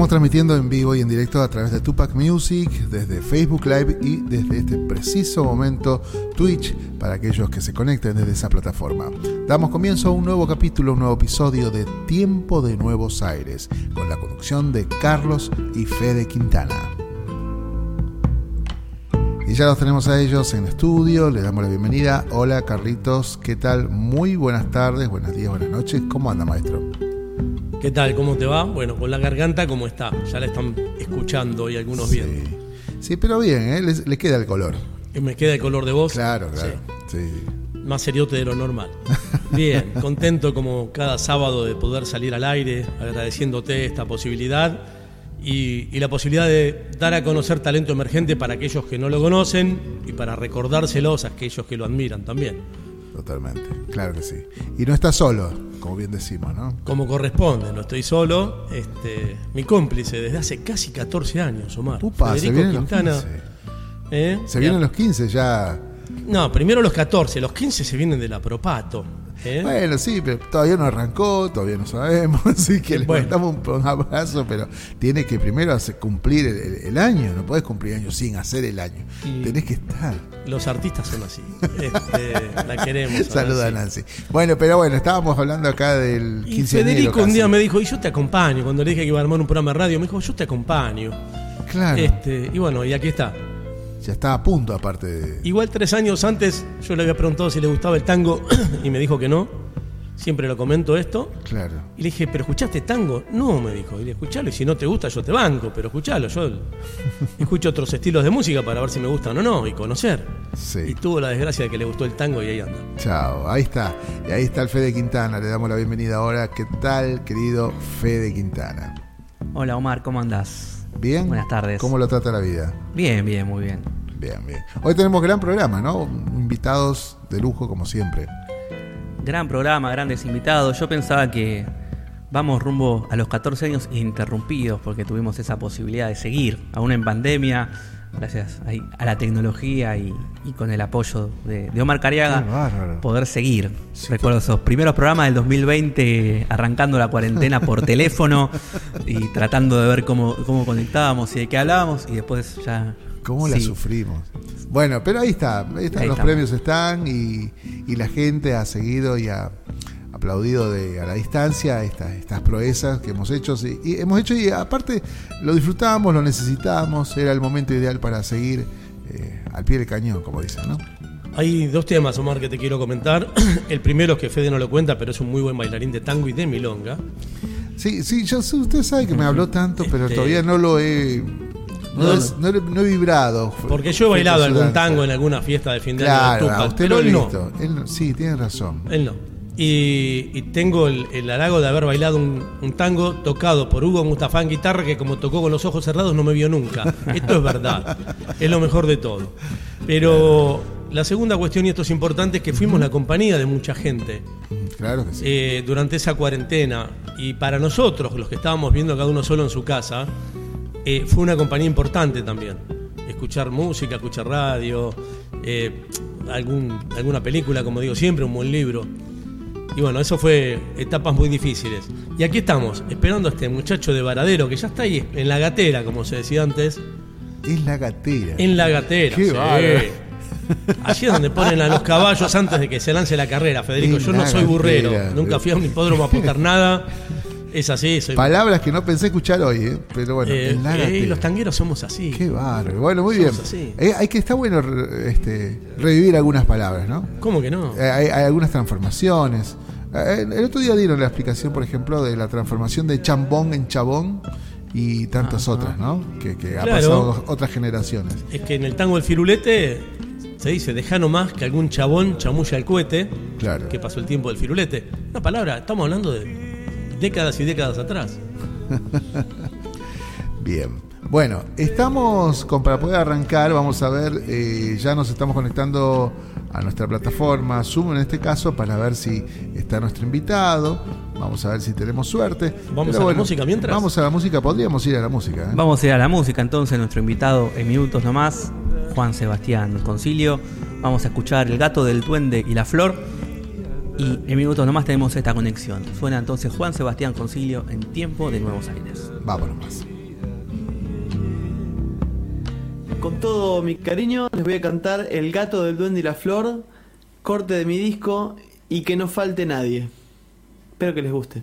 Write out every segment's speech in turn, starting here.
Estamos transmitiendo en vivo y en directo a través de Tupac Music, desde Facebook Live y desde este preciso momento Twitch para aquellos que se conecten desde esa plataforma. Damos comienzo a un nuevo capítulo, un nuevo episodio de Tiempo de Nuevos Aires, con la conducción de Carlos y Fede Quintana. Y ya los tenemos a ellos en estudio, les damos la bienvenida. Hola Carlitos, ¿qué tal? Muy buenas tardes, buenos días, buenas noches. ¿Cómo anda maestro? ¿Qué tal? ¿Cómo te va? Bueno, con la garganta, ¿cómo está? Ya la están escuchando y algunos sí. viendo. Sí, pero bien, ¿eh? le, le queda el color. Y me queda el color de voz. Claro, claro. Sí. Más seriote de lo normal. Bien, contento como cada sábado de poder salir al aire, agradeciéndote esta posibilidad y, y, la posibilidad de dar a conocer talento emergente para aquellos que no lo conocen y para recordárselos a aquellos que lo admiran también. Totalmente, claro que sí. Y no está solo, como bien decimos, ¿no? Como corresponde, no estoy solo. Este, mi cómplice desde hace casi 14 años, Omar. Upa, Federico se vienen Quintana. los 15. ¿Eh? Se vienen los 15 ya. No, primero los 14, los 15 se vienen del apropato. ¿Eh? Bueno, sí, pero todavía no arrancó, todavía no sabemos, así que le mandamos un, un abrazo, pero tiene que primero hacer cumplir el, el- el año, no podés cumplir año sin hacer el año, Y- tenés que estar. Los artistas son así. Este, la queremos. Saluda a Nancy. Bueno, pero bueno, estábamos hablando acá del Y 15 Federico un día me dijo, y yo te acompaño. Cuando le dije que iba a armar un programa de radio, me dijo, yo te acompaño. Claro, Este, y bueno, y aquí está. Ya está a punto aparte de... Igual tres años antes yo le había preguntado si le gustaba el tango y me dijo que no. Siempre lo comento esto. Claro. Y le dije, ¿pero escuchaste tango? No, me dijo. Y le escuchalo y si no te gusta yo te banco, pero escuchalo. Yo escucho otros estilos de música para ver si me gustan o no y conocer. Sí. Y tuvo la desgracia de que le gustó el tango y ahí anda. Chao, ahí está. Y ahí está el Fede Quintana. Le damos la bienvenida ahora. ¿Qué tal, querido Fede Quintana? Hola Omar, ¿cómo andás? ¿Bien? Buenas tardes. ¿Cómo lo trata la vida? Bien, bien, muy bien. Bien, bien. Hoy tenemos gran programa, ¿no? Invitados de lujo, como siempre. Gran programa, grandes invitados. Yo pensaba que vamos rumbo a los 14 años interrumpidos porque tuvimos esa posibilidad de seguir, aún en pandemia, gracias a la tecnología y, y con el apoyo de, de Omar Cariaga, poder seguir. Sí, Recuerdo esos primeros programas del 2020 arrancando la cuarentena por teléfono y tratando de ver cómo, cómo conectábamos y de qué hablábamos y después ya... ¿Cómo la sí. sufrimos? Bueno, pero ahí está. Ahí están, Ahí los estamos. premios están y, y la gente ha seguido y ha aplaudido de, a la distancia estas, estas proezas que hemos hecho. y hemos hecho y aparte lo disfrutábamos, lo necesitábamos, era el momento ideal para seguir eh, al pie del cañón, como dicen, ¿no? Hay dos temas, Omar, que te quiero comentar. El primero es que Fede no lo cuenta, pero es un muy buen bailarín de tango y de milonga. Sí, sí, yo sé, usted sabe que me habló tanto, pero Este- todavía no lo he. No, No, es- no he, no he vibrado. Porque yo he bailado algún tango en alguna fiesta de fin de año Claro, de Tupac, usted pero lo él visto. Él no- sí, tiene razón. Él no. Y, y tengo el, el halago de haber bailado un, un tango tocado por Hugo Mustafa en guitarra que como tocó con los ojos cerrados no me vio nunca. Esto es verdad. Es lo mejor de todo. Pero la segunda cuestión, y esto es importante, es que fuimos la compañía de mucha gente Claro que sí. eh, durante esa cuarentena. Y para nosotros, los que estábamos viendo cada uno solo en su casa, eh, fue una compañía importante también. Escuchar música, escuchar radio, eh, algún, alguna película, como digo siempre, un buen libro. Y bueno, eso fue etapas muy difíciles. Y aquí estamos, esperando a este muchacho de Varadero, que ya está ahí en la gatera, como se decía antes. Es la gatera. En la gatera. Qué sí. Allí es donde ponen a los caballos antes de que se lance la carrera, Federico. En Yo no soy burrero, nunca fui a un hipódromo a apostar nada. Es así, soy. Palabras que no pensé escuchar hoy, ¿eh? pero bueno, Eh, en la eh, los tangueros somos así. Qué bárbaro. Bueno, muy bien. Somos. Eh, hay que está bueno este, revivir algunas palabras, ¿no? ¿Cómo que no? Eh, Hay, hay algunas transformaciones. El otro día dieron la explicación, por ejemplo, de la transformación de chambón en chabón y tantas otras, ¿no? Que, que ha pasado otras generaciones. Es que en el tango el firulete se dice, deja nomás que algún chabón chamulla el cohete, Claro. que pasó el tiempo del firulete. Una palabra, estamos hablando de décadas y décadas atrás. Bien. Bueno, estamos con para poder arrancar, vamos a ver, eh, ya nos estamos conectando a nuestra plataforma Zoom en este caso para ver si está nuestro invitado. Vamos a ver si tenemos suerte. ¿Vamos Pero a la música mientras? Vamos a la música, podríamos ir a la música. ¿eh? Vamos a ir a la música entonces, nuestro invitado en minutos nomás, Juan Sebastián Concilio. Vamos a escuchar El gato del duende y la flor. Y en minutos nomás tenemos esta conexión. Suena entonces Juan Sebastián Concilio en Tiempo de Nuevos Aires. Vámonos más. Con todo mi cariño les voy a cantar El gato del duende y la flor, corte de mi disco y que no falte nadie. Espero que les guste.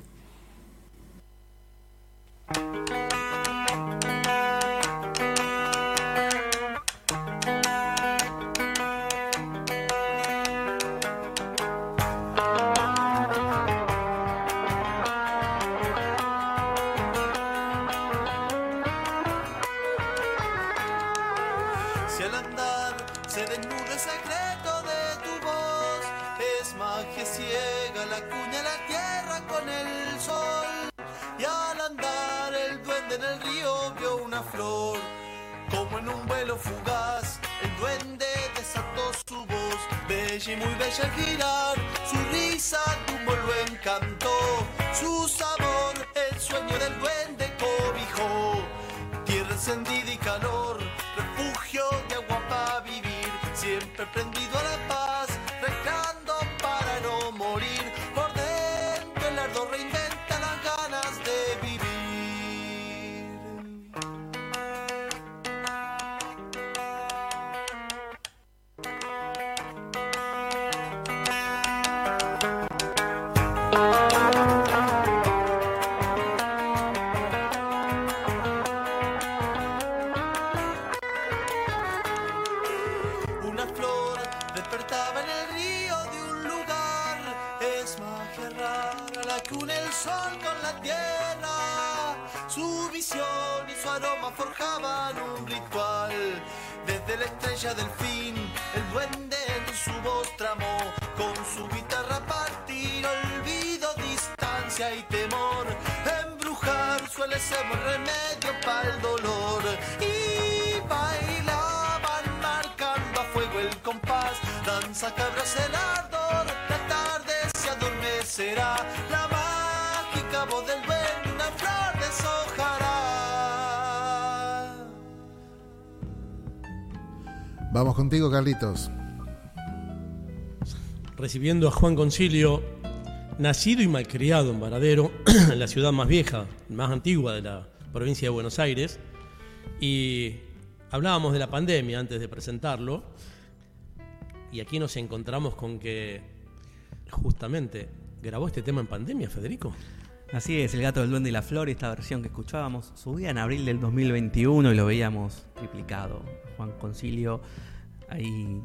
Contigo, Carlitos. Recibiendo a Juan Concilio, nacido y malcriado en Varadero, en la ciudad más vieja, más antigua de la provincia de Buenos Aires. Y hablábamos de la pandemia antes de presentarlo. Y aquí nos encontramos con que justamente grabó este tema en pandemia, Federico. Así es, El gato del duende y la flor, esta versión que escuchábamos, subía en abril del 2021 y lo veíamos triplicado. Juan Concilio ahí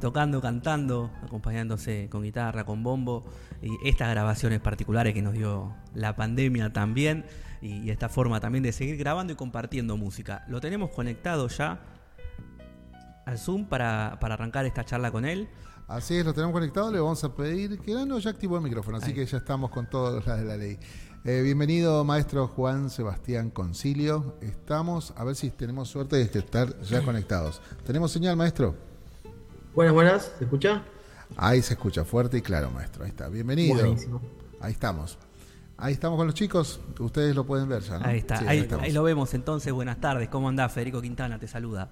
tocando, cantando, acompañándose con guitarra, con bombo, y estas grabaciones particulares que nos dio la pandemia también, y, y esta forma también de seguir grabando y compartiendo música. Lo tenemos conectado ya al Zoom para, para arrancar esta charla con él. Así es, lo tenemos conectado. Le vamos a pedir que no, ya activó el micrófono, así Ahí. que ya estamos con todas las de la ley. Eh, bienvenido, maestro Juan Sebastián Concilio. Estamos, a ver si tenemos suerte de estar ya conectados. ¿Tenemos señal, maestro? Buenas, buenas, ¿se escucha? Ahí se escucha fuerte y claro, maestro. Ahí está. Bienvenido. Buenísimo. Ahí estamos. Ahí estamos con los chicos. Ustedes lo pueden ver ya, ¿no? Ahí está, Sí, ahí, ahí lo vemos entonces. Buenas tardes, ¿cómo andás? Federico Quintana te saluda.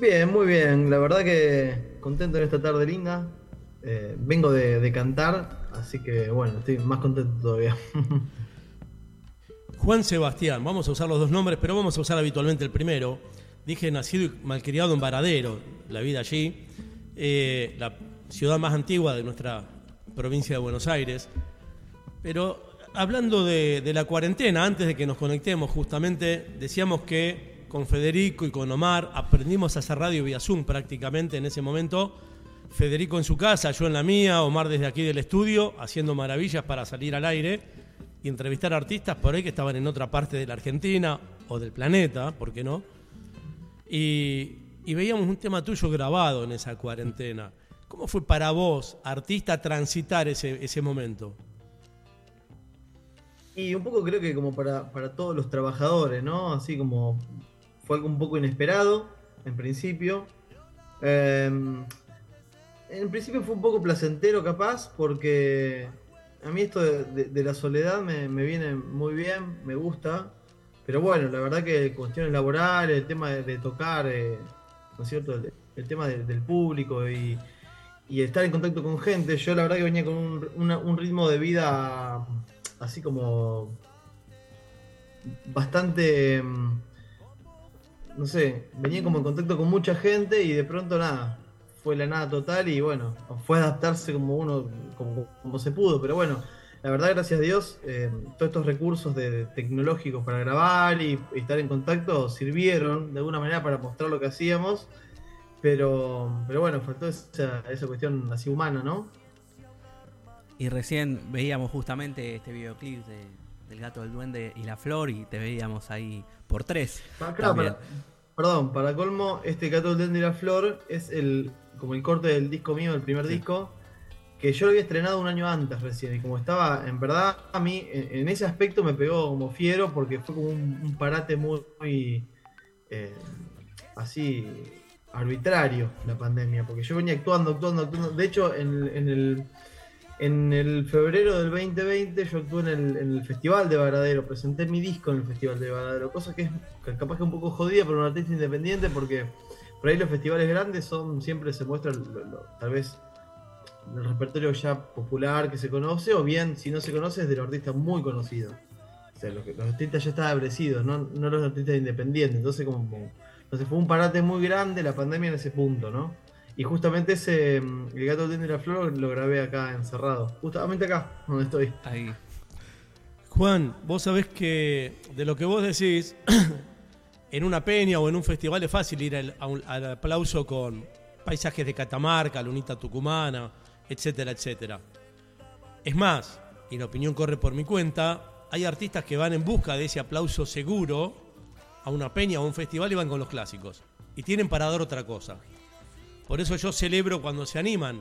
Bien, muy bien. La verdad que contento en esta tarde linda. Eh, vengo de, cantar, así que bueno, estoy más contento todavía. Juan Sebastián, vamos a usar los dos nombres, pero vamos a usar habitualmente el primero. Dije nacido y malcriado en Varadero, la vida allí, eh, la ciudad más antigua de nuestra provincia de Buenos Aires. Pero hablando de, de la cuarentena, antes de que nos conectemos, justamente decíamos que con Federico y con Omar aprendimos a hacer radio vía Zoom prácticamente en ese momento. Federico en su casa, yo en la mía, Omar desde aquí del estudio, haciendo maravillas para salir al aire y entrevistar artistas por ahí que estaban en otra parte de la Argentina o del planeta, ¿por qué no? Y, y veíamos un tema tuyo grabado en esa cuarentena. ¿Cómo fue para vos, artista, transitar ese, ese momento? Y un poco creo que como para, para todos los trabajadores, ¿no? Así como fue algo un poco inesperado en principio. Eh, en principio fue un poco placentero capaz porque a mí esto de, la soledad me, viene muy bien, me gusta. Pero bueno, la verdad que cuestiones laborales, el tema de, tocar, eh, ¿no es cierto? El, tema de- del público y, y estar en contacto con gente. Yo la verdad que venía con un ritmo de vida así como bastante, mm, no sé, venía como en contacto con mucha gente y de pronto nada, fue la nada total y bueno, fue adaptarse como uno, como, como se pudo, pero bueno, la verdad gracias a Dios, eh, todos estos recursos de, tecnológicos para grabar y, y estar en contacto sirvieron de alguna manera para mostrar lo que hacíamos, pero, pero bueno, faltó esa, esa cuestión así humana, ¿no? Y recién veíamos justamente este videoclip de, del gato del duende y la flor y te veíamos ahí por tres. Pa- claro, para- perdón, para colmo, este del Duende y la Flor es el como el corte del disco mío, el primer disco, que yo lo había estrenado un año antes recién. Y como estaba, en verdad, a mí en, en ese aspecto me pegó como fiero porque fue como un, un parate muy, muy, eh, así arbitrario la pandemia. Porque yo venía actuando, actuando, actuando. De hecho, en, en el en el febrero del 2020 yo actué en el, Festival de Varadero, presenté mi disco en el Festival de Varadero, cosa que es capaz que un poco jodida para un artista independiente porque por ahí los festivales grandes son siempre se muestra tal vez el repertorio ya popular que se conoce o bien si no se conoce es de los artistas muy conocidos. O sea, los, artistas ya establecidos, no, no los artistas independientes. Entonces como- entonces fue un parate muy grande la pandemia en ese punto, ¿no? Y justamente ese, mm, el gato y la flor, lo grabé acá encerrado. Justamente acá, donde estoy. Ahí. Juan, vos sabés que de lo que vos decís, en una peña o en un festival es fácil ir al, un- al aplauso con paisajes de Catamarca, lunita tucumana, etcétera, etcétera. Es más, y la opinión corre por mi cuenta, hay artistas que van en busca de ese aplauso seguro a una peña o a un festival y van con los clásicos. Y tienen para dar otra cosa. Por eso yo celebro cuando se animan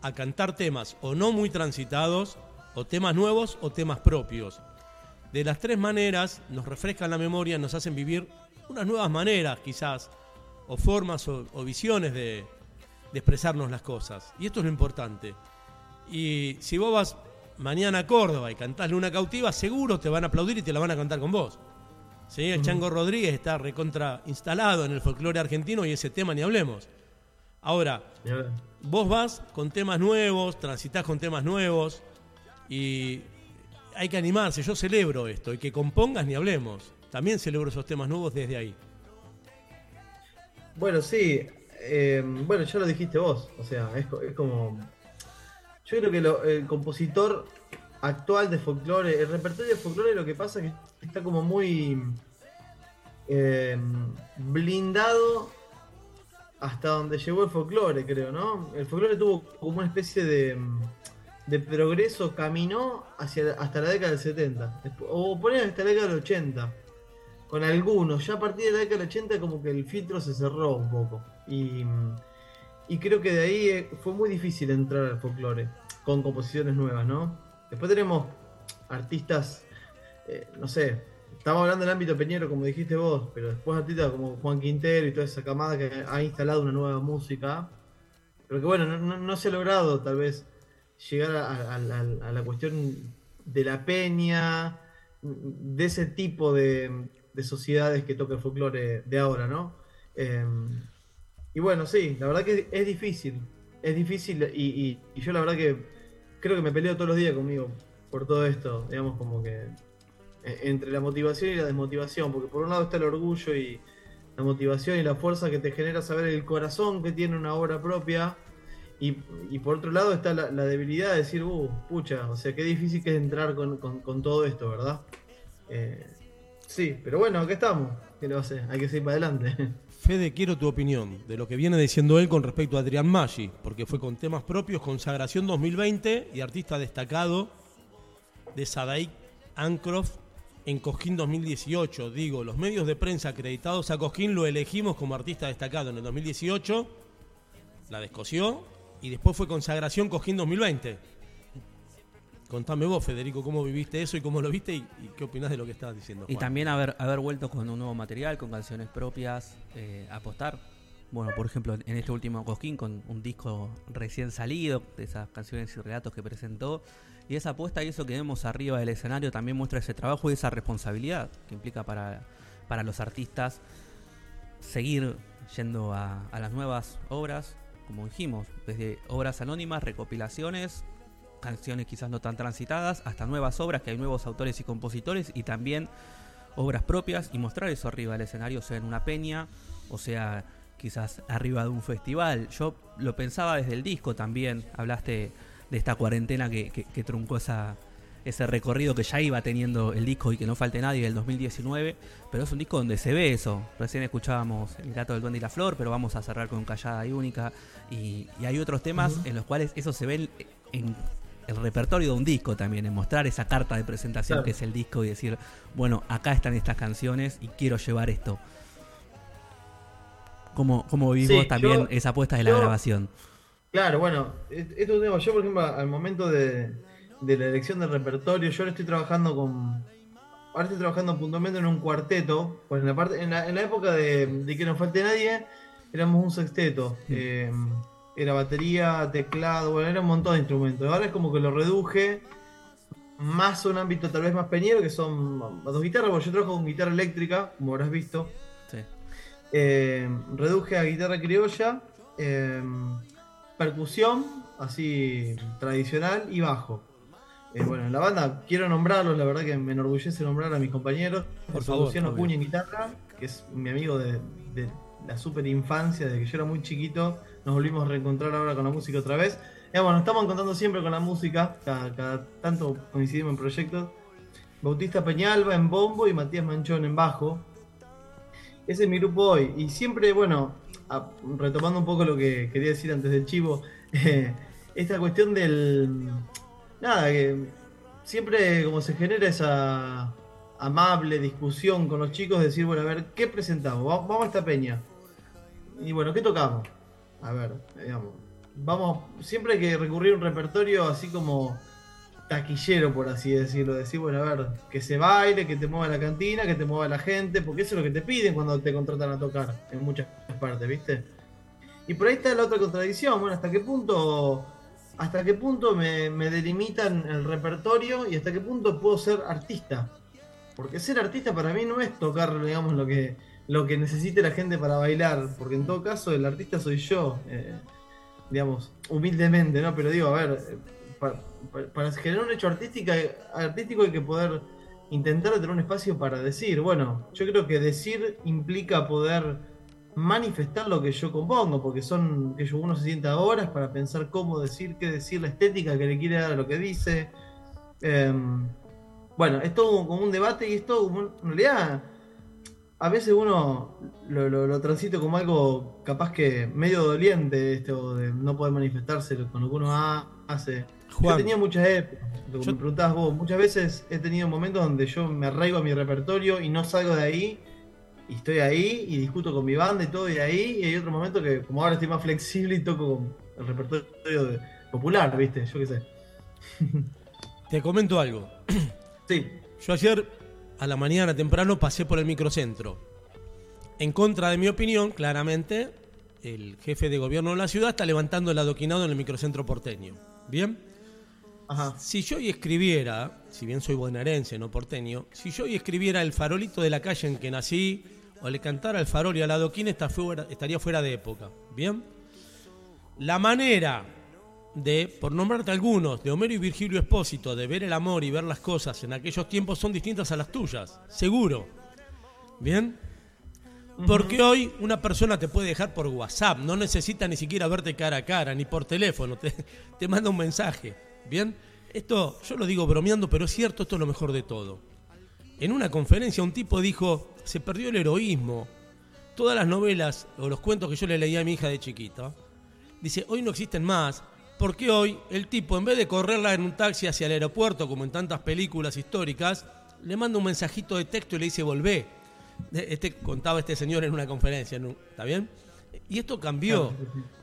a cantar temas o no muy transitados, o temas nuevos o temas propios. De las tres maneras nos refrescan la memoria, nos hacen vivir unas nuevas maneras quizás, o formas o, o visiones de, de expresarnos las cosas. Y esto es lo importante. Y si vos vas mañana a Córdoba y cantás Luna Cautiva, seguro te van a aplaudir y te la van a cantar con vos. ¿Sí? El Chango Rodríguez está recontra instalado en el folclore argentino y ese tema ni hablemos. Ahora, vos vas con temas nuevos, transitas con temas nuevos y hay que animarse. Yo celebro esto y que compongas ni hablemos. También celebro esos temas nuevos desde ahí. Bueno, sí. eh, bueno, ya lo dijiste vos. O sea, es, co- es como. Yo creo que lo- el compositor actual de folclore, el repertorio de folclore, lo que pasa es que está como muy eh, blindado hasta donde llegó el folclore, creo, ¿no? El folclore tuvo como una especie de, de progreso, caminó hacia hasta la década del 70, Despu- o poner hasta la década del 80 con algunos. Ya a partir de la década del 80 como que el filtro se cerró un poco. Y, y creo que de ahí eh, fue muy difícil entrar al folclore con composiciones nuevas, ¿no? Después tenemos artistas, eh, no sé, estamos hablando del ámbito peñero como dijiste vos, pero después artistas como Juan Quintero y toda esa camada que ha instalado una nueva música. Pero que bueno, no, se ha logrado tal vez llegar a, a- a- a la cuestión de la peña, de ese tipo de, de sociedades que toca el folclore de ahora, ¿no? Eh, y bueno, sí, la verdad que es difícil, es difícil y, yo la verdad que creo que me peleo todos los días conmigo por todo esto, digamos como que entre la motivación y la desmotivación, porque por un lado está el orgullo y la motivación y la fuerza que te genera saber el corazón que tiene una obra propia. Y, por otro lado está la, debilidad de decir, uh, pucha, o sea, qué difícil que es entrar con, con- todo esto, ¿verdad? Eh, sí, pero bueno, acá estamos. ¿Qué a hacer? Hay que seguir para adelante. Fede, quiero tu opinión de lo que viene diciendo él con respecto a Adrián Maggi, porque fue con temas propios, consagración 2020 y artista destacado de Sadaik Ancroft en Cosquín 2018. Digo, los medios de prensa acreditados a Cosquín lo elegimos como artista destacado en el 2018, la descoció y después fue consagración Cosquín 2020. Contame vos, Federico, cómo viviste eso y cómo lo viste y, y qué opinás de lo que estabas diciendo. Y también haber, haber vuelto con un nuevo material, con canciones propias, eh, apostar. Bueno, por ejemplo, en este último Cosquín, con un disco recién salido, de esas canciones y relatos que presentó. Y esa apuesta y eso que vemos arriba del escenario también muestra ese trabajo y esa responsabilidad que implica para, para los artistas seguir yendo a, a las nuevas obras, como dijimos, desde obras anónimas, recopilaciones, canciones quizás no tan transitadas, hasta nuevas obras que hay nuevos autores y compositores y también obras propias y mostrar eso arriba del escenario, sea en una peña, o sea quizás arriba de un festival. Yo lo pensaba desde el disco también, hablaste de esta cuarentena que, que- que truncó esa, ese recorrido que ya iba teniendo el disco y que no falte nadie del 2019, pero es un disco donde se ve eso. Recién escuchábamos El gato del duende y la flor, pero vamos a cerrar con Callada y Única. Y, y hay otros temas en los cuales eso se ve en, en el repertorio de un disco también, en mostrar esa carta de presentación Claro. que es el disco y decir, bueno, acá están estas canciones y quiero llevar esto. ¿Cómo, cómo vivís Sí, vos también yo- esa apuesta de la yo- grabación? Claro, bueno, es- esto es un tema. Yo, por ejemplo, al momento de, de la elección del repertorio, yo ahora estoy trabajando con. Ahora estoy trabajando puntualmente en un cuarteto. Pues en la parte, en la, en la época de, de que no falte nadie, éramos un sexteto. Eh, era batería, teclado, bueno, era un montón de instrumentos. Ahora es como que lo reduje más a un ámbito tal vez más peñero, que son dos guitarras, porque yo trabajo con guitarra eléctrica, como habrás visto. Sí. Eh, reduje a guitarra criolla, eh, percusión, así tradicional, y bajo. Eh, bueno, en la banda quiero nombrarlos, la verdad que me enorgullece nombrar a mis compañeros. Por favor, Luciano. Cuña en guitarra, que es mi amigo de, de la super infancia, desde que yo era muy chiquito. Nos volvimos a reencontrar ahora con la música otra vez. Eh, bueno, nos estamos encontrando siempre con la música, cada, cada tanto coincidimos en proyectos. Bautista Peñalba en bombo y Matías Manchón en bajo. Ese es mi grupo hoy. Y siempre, bueno, retomando un poco lo que quería decir antes del chivo, esta cuestión del. Nada, que siempre como se genera esa amable discusión con los chicos, decir, bueno, a ver, ¿qué presentamos? Va- Vamos a esta peña. Y bueno, ¿qué tocamos? A ver, digamos. Vamos, siempre hay que recurrir a un repertorio así como taquillero, por así decirlo. Decir, bueno, a ver, que se baile, que te mueva la cantina, que te mueva la gente, porque eso es lo que te piden cuando te contratan a tocar en muchas partes, ¿viste? Y por ahí está la otra contradicción, bueno, ¿hasta qué punto, hasta qué punto me, delimitan el repertorio y hasta qué punto puedo ser artista? Porque ser artista para mí no es tocar, digamos, lo que, lo que necesite la gente para bailar, porque en todo caso el artista soy yo, eh, digamos, humildemente, ¿no? Pero digo, a ver, pa- pa- para, generar un hecho artística, artístico hay que poder intentar tener un espacio para decir, bueno, yo creo que decir implica poder manifestar lo que yo compongo, porque son que uno se sienta horas para pensar cómo decir, qué decir, la estética que le quiere dar a lo que dice. Em, bueno, es todo como un debate y es todo como, un- en realidad, a veces uno lo, lo, transita como algo capaz que medio doliente, esto de no poder manifestarse con lo que uno ha- hace. Juan. Yo tenía muchas épocas, Yo- me preguntabas vos, muchas veces he tenido momentos donde yo me arraigo a mi repertorio y no salgo de ahí, y estoy ahí y discuto con mi banda y todo, y ahí, y hay otro momento que como ahora estoy más flexible y toco con el repertorio de- popular, ¿viste? Yo qué sé. Te comento algo. Sí, Yo ayer a la mañana temprano pasé por el microcentro. En contra de mi opinión, claramente, el jefe de gobierno de la ciudad está levantando el adoquinado en el microcentro porteño. ¿Bien? Ajá. Si yo hoy escribiera, si bien soy bonaerense, no porteño, si yo hoy escribiera el farolito de la calle en que nací, o le cantara el farol y al adoquín, está fuera- estaría fuera de época. ¿Bien? La manera de, por nombrarte algunos, de Homero y Virgilio Espósito, de ver el amor y ver las cosas en aquellos tiempos son distintas a las tuyas, seguro. ¿Bien? Porque hoy una persona te puede dejar por WhatsApp, no necesita ni siquiera verte cara a cara, ni por teléfono, te, te manda un mensaje. ¿Bien? Esto yo lo digo bromeando, pero es cierto, esto es lo mejor de todo. En una conferencia un tipo dijo, se perdió el heroísmo. Todas las novelas o los cuentos que yo le leía a mi hija de chiquita, dice, hoy no existen más, porque hoy el tipo, en vez de correrla en un taxi hacia el aeropuerto, como en tantas películas históricas, le manda un mensajito de texto y le dice, volvé. Este contaba este señor en una conferencia. ¿está bien? Y esto cambió.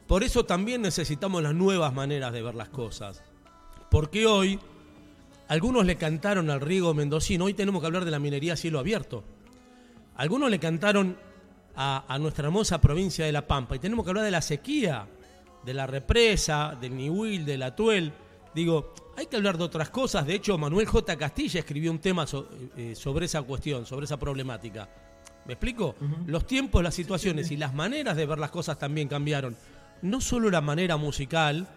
Por eso también necesitamos las nuevas maneras de ver las cosas. Porque hoy algunos le cantaron al Riego Mendocino, hoy tenemos que hablar de la minería a cielo abierto. Algunos le cantaron a, a nuestra hermosa provincia de La Pampa y tenemos que hablar de la sequía, de la represa, del Nihuil, del Atuel. Digo, hay que hablar de otras cosas. De hecho, Manuel J. Castilla escribió un tema so- eh, sobre esa cuestión, sobre esa problemática. ¿Me explico? Los tiempos, las situaciones y las maneras de ver las cosas también cambiaron. no solo la manera musical,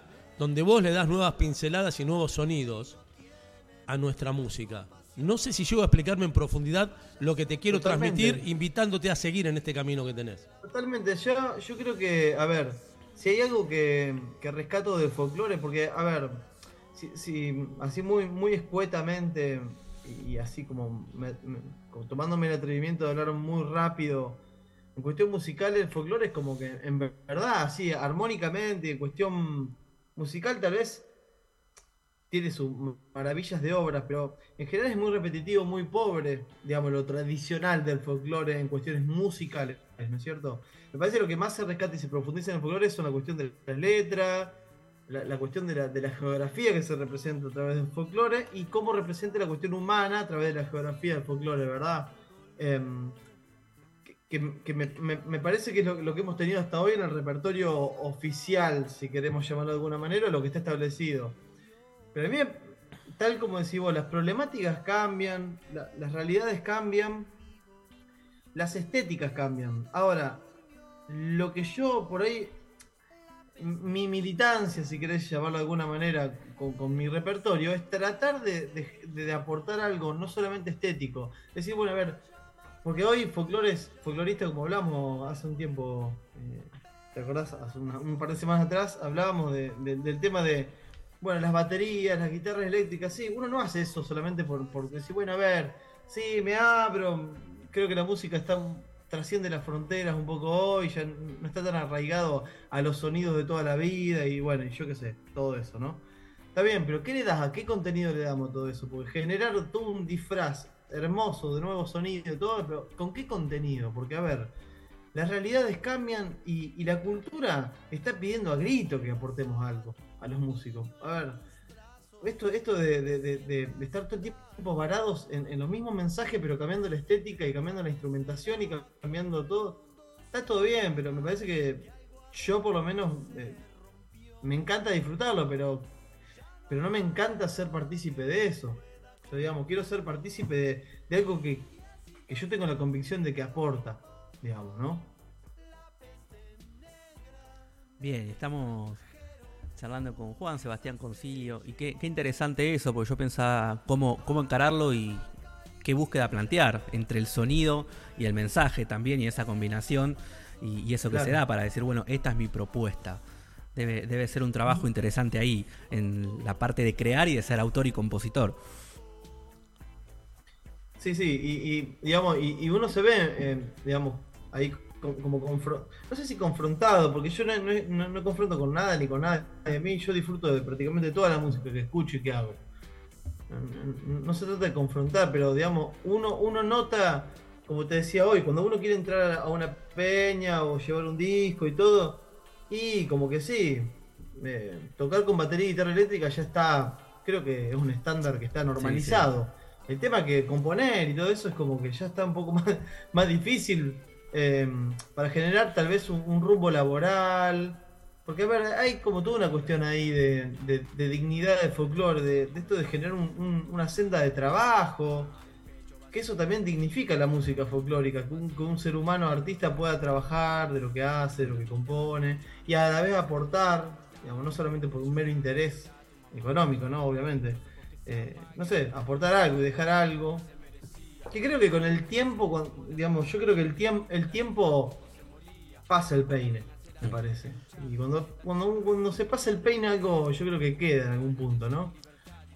donde vos le das nuevas pinceladas y nuevos sonidos a nuestra música. No sé si llego a explicarme en profundidad lo que te quiero Totalmente. transmitir, invitándote a seguir en este camino que tenés. Totalmente, yo, yo creo que, a ver, si hay algo que, que rescato del folclore, porque, a ver, si, si- así muy, muy escuetamente y, y así como, me- me- como tomándome el atrevimiento de hablar muy rápido, en cuestión musical el folclore es como que, en verdad, así, armónicamente, en cuestión musical tal vez tiene sus maravillas de obras, pero en general es muy repetitivo, muy pobre, digamos, lo tradicional del folclore en cuestiones musicales, ¿no es cierto? Me parece que lo que más se rescata y se profundiza en el folclore son la cuestión de la, la cuestión de la, de la geografía que se representa a través del folclore y cómo representa la cuestión humana a través de la geografía del folclore, ¿verdad? Em, que, me, me- me parece que es lo, que hemos tenido hasta hoy en el repertorio oficial, si queremos llamarlo de alguna manera, lo que está establecido. Pero a mí, tal como decís vos, las problemáticas cambian, la- las realidades cambian, las estéticas cambian. Ahora, lo que yo por ahí, mi militancia, si querés llamarlo de alguna manera, con, mi repertorio, es tratar de, aportar algo no solamente estético. Decir, bueno, a ver, porque hoy folclores, folcloristas, como hablamos hace un tiempo, eh, ¿te acordás? Hace una- un par de semanas atrás hablábamos de- de- del tema de, bueno, las baterías, las guitarras eléctricas, sí, uno no hace eso solamente por, por decir, bueno, a ver, sí, me abro, creo que la música está trasciende las fronteras un poco hoy, ya no está tan arraigado a los sonidos de toda la vida y bueno, yo qué sé, todo eso, ¿no? Está bien, pero ¿qué le das? ¿A qué contenido le damos todo eso? Porque generar todo un disfraz hermoso de nuevos sonidos y todo, pero ¿con qué contenido? Porque, a ver, las realidades cambian y, la cultura está pidiendo a grito que aportemos algo a los músicos. A ver, esto, esto de, estar todo el tiempo varados en, en los mismos mensajes, pero cambiando la estética y cambiando la instrumentación y cambiando todo, está todo bien, pero me parece que yo por lo menos eh, me encanta disfrutarlo, pero, pero no me encanta ser partícipe de eso. Yo, digamos, quiero ser partícipe de, de algo que, que yo tengo la convicción de que aporta, digamos, ¿no? Bien, estamos charlando con Juan Sebastián Concilio y qué, qué interesante eso, porque yo pensaba cómo, cómo encararlo y qué búsqueda plantear entre el sonido y el mensaje también y esa combinación y, y eso que Claro. se da para decir, bueno, esta es mi propuesta. Debe, debe ser un trabajo interesante ahí, en la parte de crear y de ser autor y compositor. Sí, sí, y, y, digamos, y, y uno se ve, eh, digamos, ahí co- como confro- no sé si confrontado, porque yo no, no, no- confronto con nada ni con nada de mí, yo disfruto de prácticamente toda la música que escucho y que hago. No se trata de confrontar, pero digamos, uno, uno nota, como te decía hoy, cuando uno quiere entrar a una peña o llevar un disco y todo, y como que sí, eh, tocar con batería y guitarra eléctrica ya está, creo que es un estándar que está normalizado. El tema que componer y todo eso es como que ya está un poco más, más difícil eh, para generar tal vez un, rumbo laboral. Porque, a ver, hay como toda una cuestión ahí de, de- de dignidad del folclore, de, esto de generar un- una senda de trabajo. Que eso también dignifica la música folclórica, que un, que un ser humano artista pueda trabajar de lo que hace, de lo que compone, y a la vez aportar, digamos, no solamente por un mero interés económico, ¿no? Obviamente. Eh, no sé, aportar algo y dejar algo. Que creo que con el tiempo, digamos, yo creo que el, tiemp- el tiempo pasa el peine, me parece. Y cuando, cuando, cuando se pasa el peine algo, yo creo que queda en algún punto, ¿no?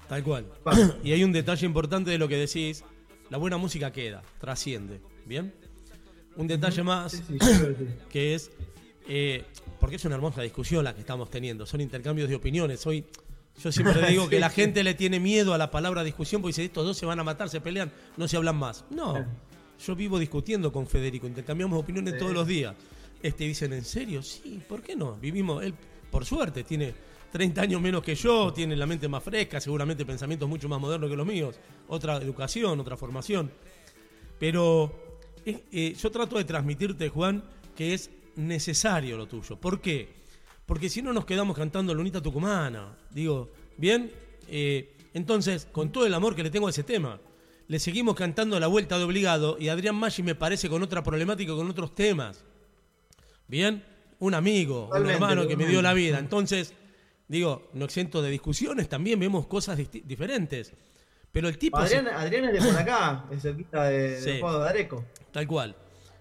Tal cual. Pasa. Y hay un detalle importante de lo que decís. La buena música queda, trasciende. ¿Bien? Un detalle más Sí, sí, sí. que es, eh, porque es una hermosa discusión la que estamos teniendo, son intercambios de opiniones. Hoy yo siempre digo que la gente le tiene miedo a la palabra discusión porque dice, estos dos se van a matar, se pelean, no se hablan más. No, yo vivo discutiendo con Federico, intercambiamos opiniones Sí. todos los días. Este dicen, ¿en serio? Sí, ¿por qué no? Vivimos, él por suerte tiene 30 años menos que yo, tiene la mente más fresca, seguramente pensamientos mucho más modernos que los míos, otra educación, otra formación. Pero eh, yo trato de transmitirte, Juan, que es necesario lo tuyo. ¿Por qué? Porque si no nos quedamos cantando Lunita Tucumana. Digo, bien, Eh, entonces, con todo el amor que le tengo a ese tema, le seguimos cantando la vuelta de obligado y Adrián Maggi me parece con otra problemática, con otros temas. Bien, un amigo, un hermano que me dio la vida. Entonces, digo, no exento de discusiones, también vemos cosas diferentes. Pero el tipo... se- Adrián, es de por acá, es cerquita de, Sí. de Areco. Tal cual.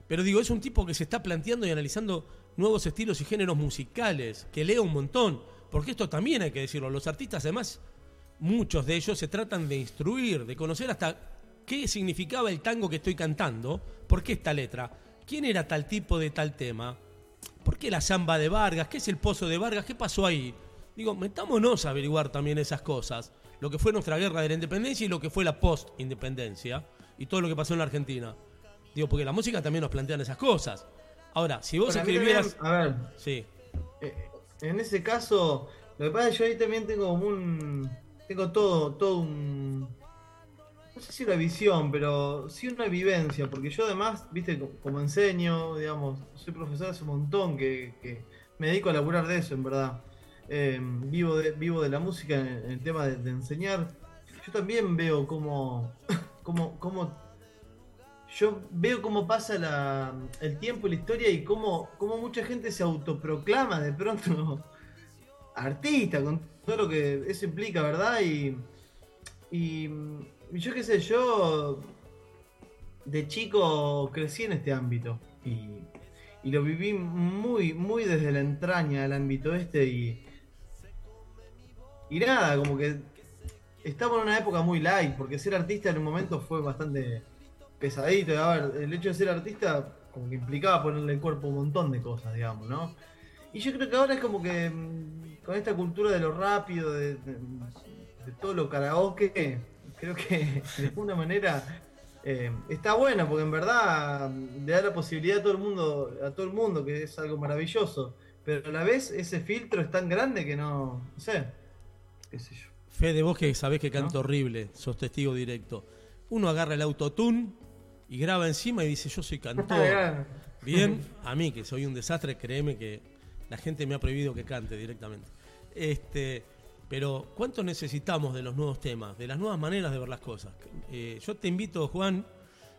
Pero digo, es un tipo que se está planteando y analizando nuevos estilos y géneros musicales, que lee un montón. Porque esto también hay que decirlo. Los artistas, además, muchos de ellos se tratan de instruir, de conocer hasta qué significaba el tango que estoy cantando, por qué esta letra, quién era tal tipo de tal tema, por qué la samba de Vargas, qué es el pozo de Vargas, qué pasó ahí. Digo, metámonos a averiguar también esas cosas. Lo que fue nuestra guerra de la independencia y lo que fue la post-independencia y todo lo que pasó en la Argentina. Digo, porque la música también nos plantean esas cosas. Ahora, si vos escribieras. también, a ver, Sí, Eh, en ese caso, lo que pasa es que yo ahí también tengo como un. Tengo todo, todo un. No sé si una visión, pero sí una vivencia, porque yo además, viste, co- como enseño, digamos, soy profesor hace un montón que, que me dedico a laburar de eso, en verdad. Eh, vivo, de, vivo de la música en, en el tema de, de enseñar. Yo también veo cómo, cómo, cómo yo veo cómo pasa el tiempo y la historia y cómo, cómo mucha gente se autoproclama de pronto artista, con todo lo que eso implica, ¿verdad? Y, y, yo qué sé, yo de chico crecí en este ámbito y, y lo viví muy, muy desde la entraña del ámbito este y, y nada, como que estamos en una época muy light, porque ser artista en un momento fue bastante pesadito. A ver, el hecho de ser artista como que implicaba ponerle el cuerpo un montón de cosas, digamos, ¿no? Y yo creo que ahora es como que mm, con esta cultura de lo rápido, de, de- de todo lo karaoke, creo que de alguna manera eh, está buena, porque en verdad mm, le da la posibilidad a todo el mundo, a todo el mundo, que es algo maravilloso. Pero a la vez ese filtro es tan grande que no, no sé, qué sé yo. Fede, vos que sabés que canto horrible, sos testigo directo. Uno agarra el autotune y graba encima y dice, yo soy cantor. Bien, a mí que soy un desastre, créeme que la gente me ha prohibido que cante directamente. Este, pero ¿cuánto necesitamos de los nuevos temas, de las nuevas maneras de ver las cosas? Eh, yo te invito, Juan,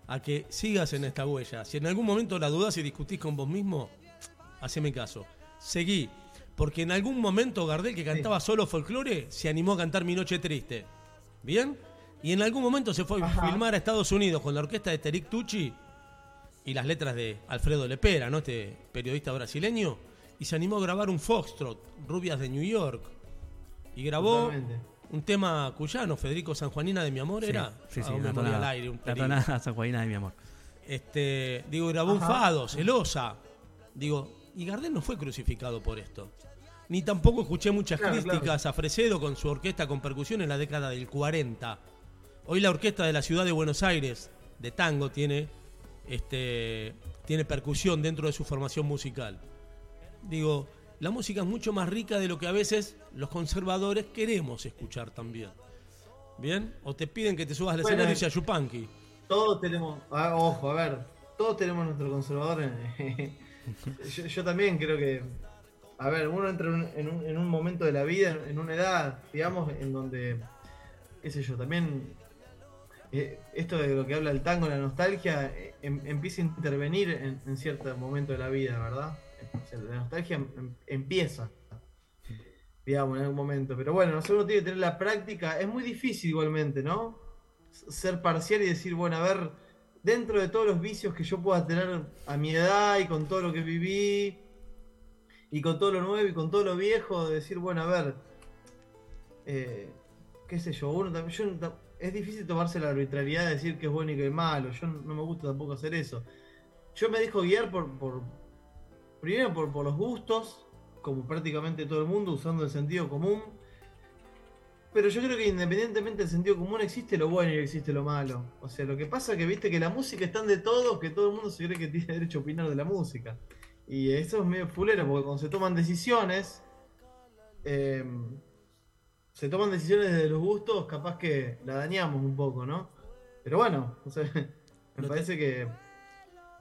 a que sigas en esta huella. Si en algún momento la dudás y discutís con vos mismo, haceme caso. Seguí, porque en algún momento Gardel, que cantaba solo folclore, se animó a cantar Mi Noche Triste. ¿Bien? Y en algún momento se fue a filmar a Estados Unidos con la orquesta de Terik Tucci y las letras de Alfredo Lepera, ¿no? Este periodista brasileño, y se animó a grabar un foxtrot, Rubias de New York, y grabó Totalmente. un tema cuyano, Federico Sanjuanina de mi amor, ¿era? Sí, sí, moría al aire, un la tonada sanjuanina de mi amor. Este, digo, grabó un Ajá. fado, celosa. Digo, y Gardel no fue crucificado por esto. Ni tampoco escuché muchas Claro, críticas a Fresedo con su orquesta con percusión en la década del 40. Hoy la orquesta de la ciudad de Buenos Aires, de tango, tiene, este, tiene percusión dentro de su formación musical. Digo, la música es mucho más rica de lo que a veces los conservadores queremos escuchar también. ¿Bien? O te piden que te subas al Bueno, escenario y sea Yupanqui. Todos tenemos, ah, ojo, a ver, todos tenemos nuestro conservador. en- yo, yo también creo que, a ver, uno entra un- en un momento de la vida, en una edad, digamos, en donde, qué sé yo, también eh, esto de lo que habla el tango, la nostalgia, eh, em- empieza a intervenir en, cierto momento de la vida, ¿verdad? La nostalgia em- em- empieza, digamos, en algún momento. Pero bueno, uno tiene que tener la práctica, es muy difícil igualmente, ¿no? ser parcial y decir, bueno, a ver, dentro de todos los vicios que yo pueda tener a mi edad y con todo lo que viví, y con todo lo nuevo y con todo lo viejo, decir, bueno, a ver, eh, qué sé yo, uno también, es difícil tomarse la arbitrariedad de decir que es bueno y que es malo, yo no, me gusta tampoco hacer eso. Yo me dejo guiar por, por primero por, por los gustos, como prácticamente todo el mundo, usando el sentido común, pero yo creo que independientemente del sentido común existe lo bueno y existe lo malo. O sea, lo que pasa es que viste que la música es tan de todos que todo el mundo se cree que tiene derecho a opinar de la música. Y eso es medio fulero porque cuando se toman decisiones, eh, se toman decisiones desde los gustos, capaz que la dañamos un poco, ¿no? Pero bueno, o sea, me No te- parece que...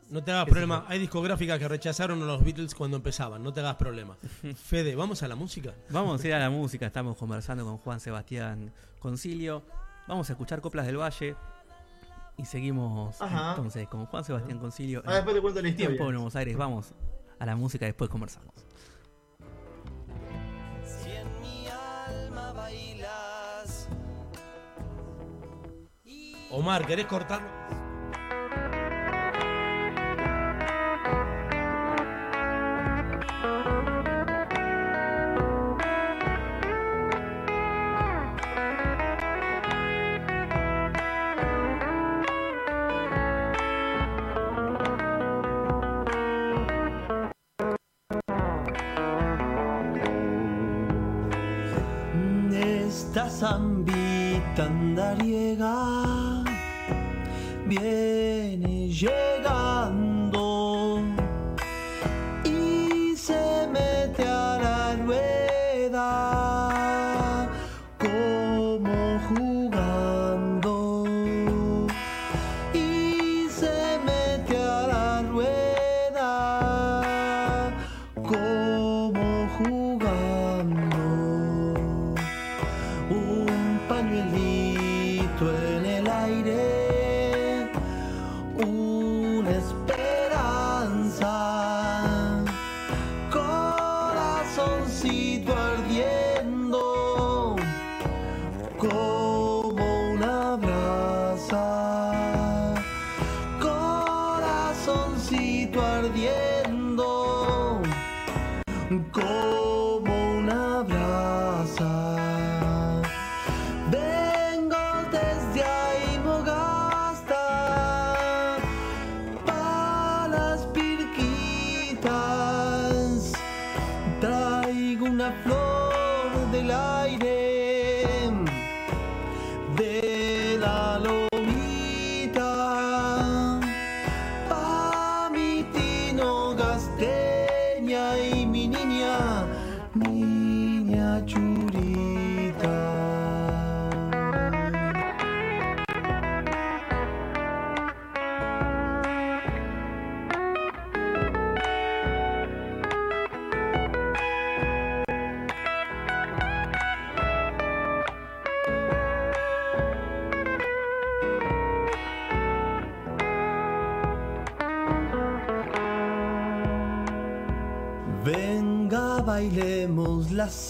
No te hagas problema. Hay discográficas que rechazaron a los Beatles cuando empezaban. No te hagas problema. Fede, ¿vamos a la música? Vamos a ir a la música, estamos conversando con Juan Sebastián Concilio. Vamos a escuchar Coplas del Valle y seguimos Ajá. entonces con Juan Sebastián Concilio. Ah, después te cuento la historia. Tiempo en Buenos Aires, vamos a la música después conversamos. Omar, ¿querés cortar?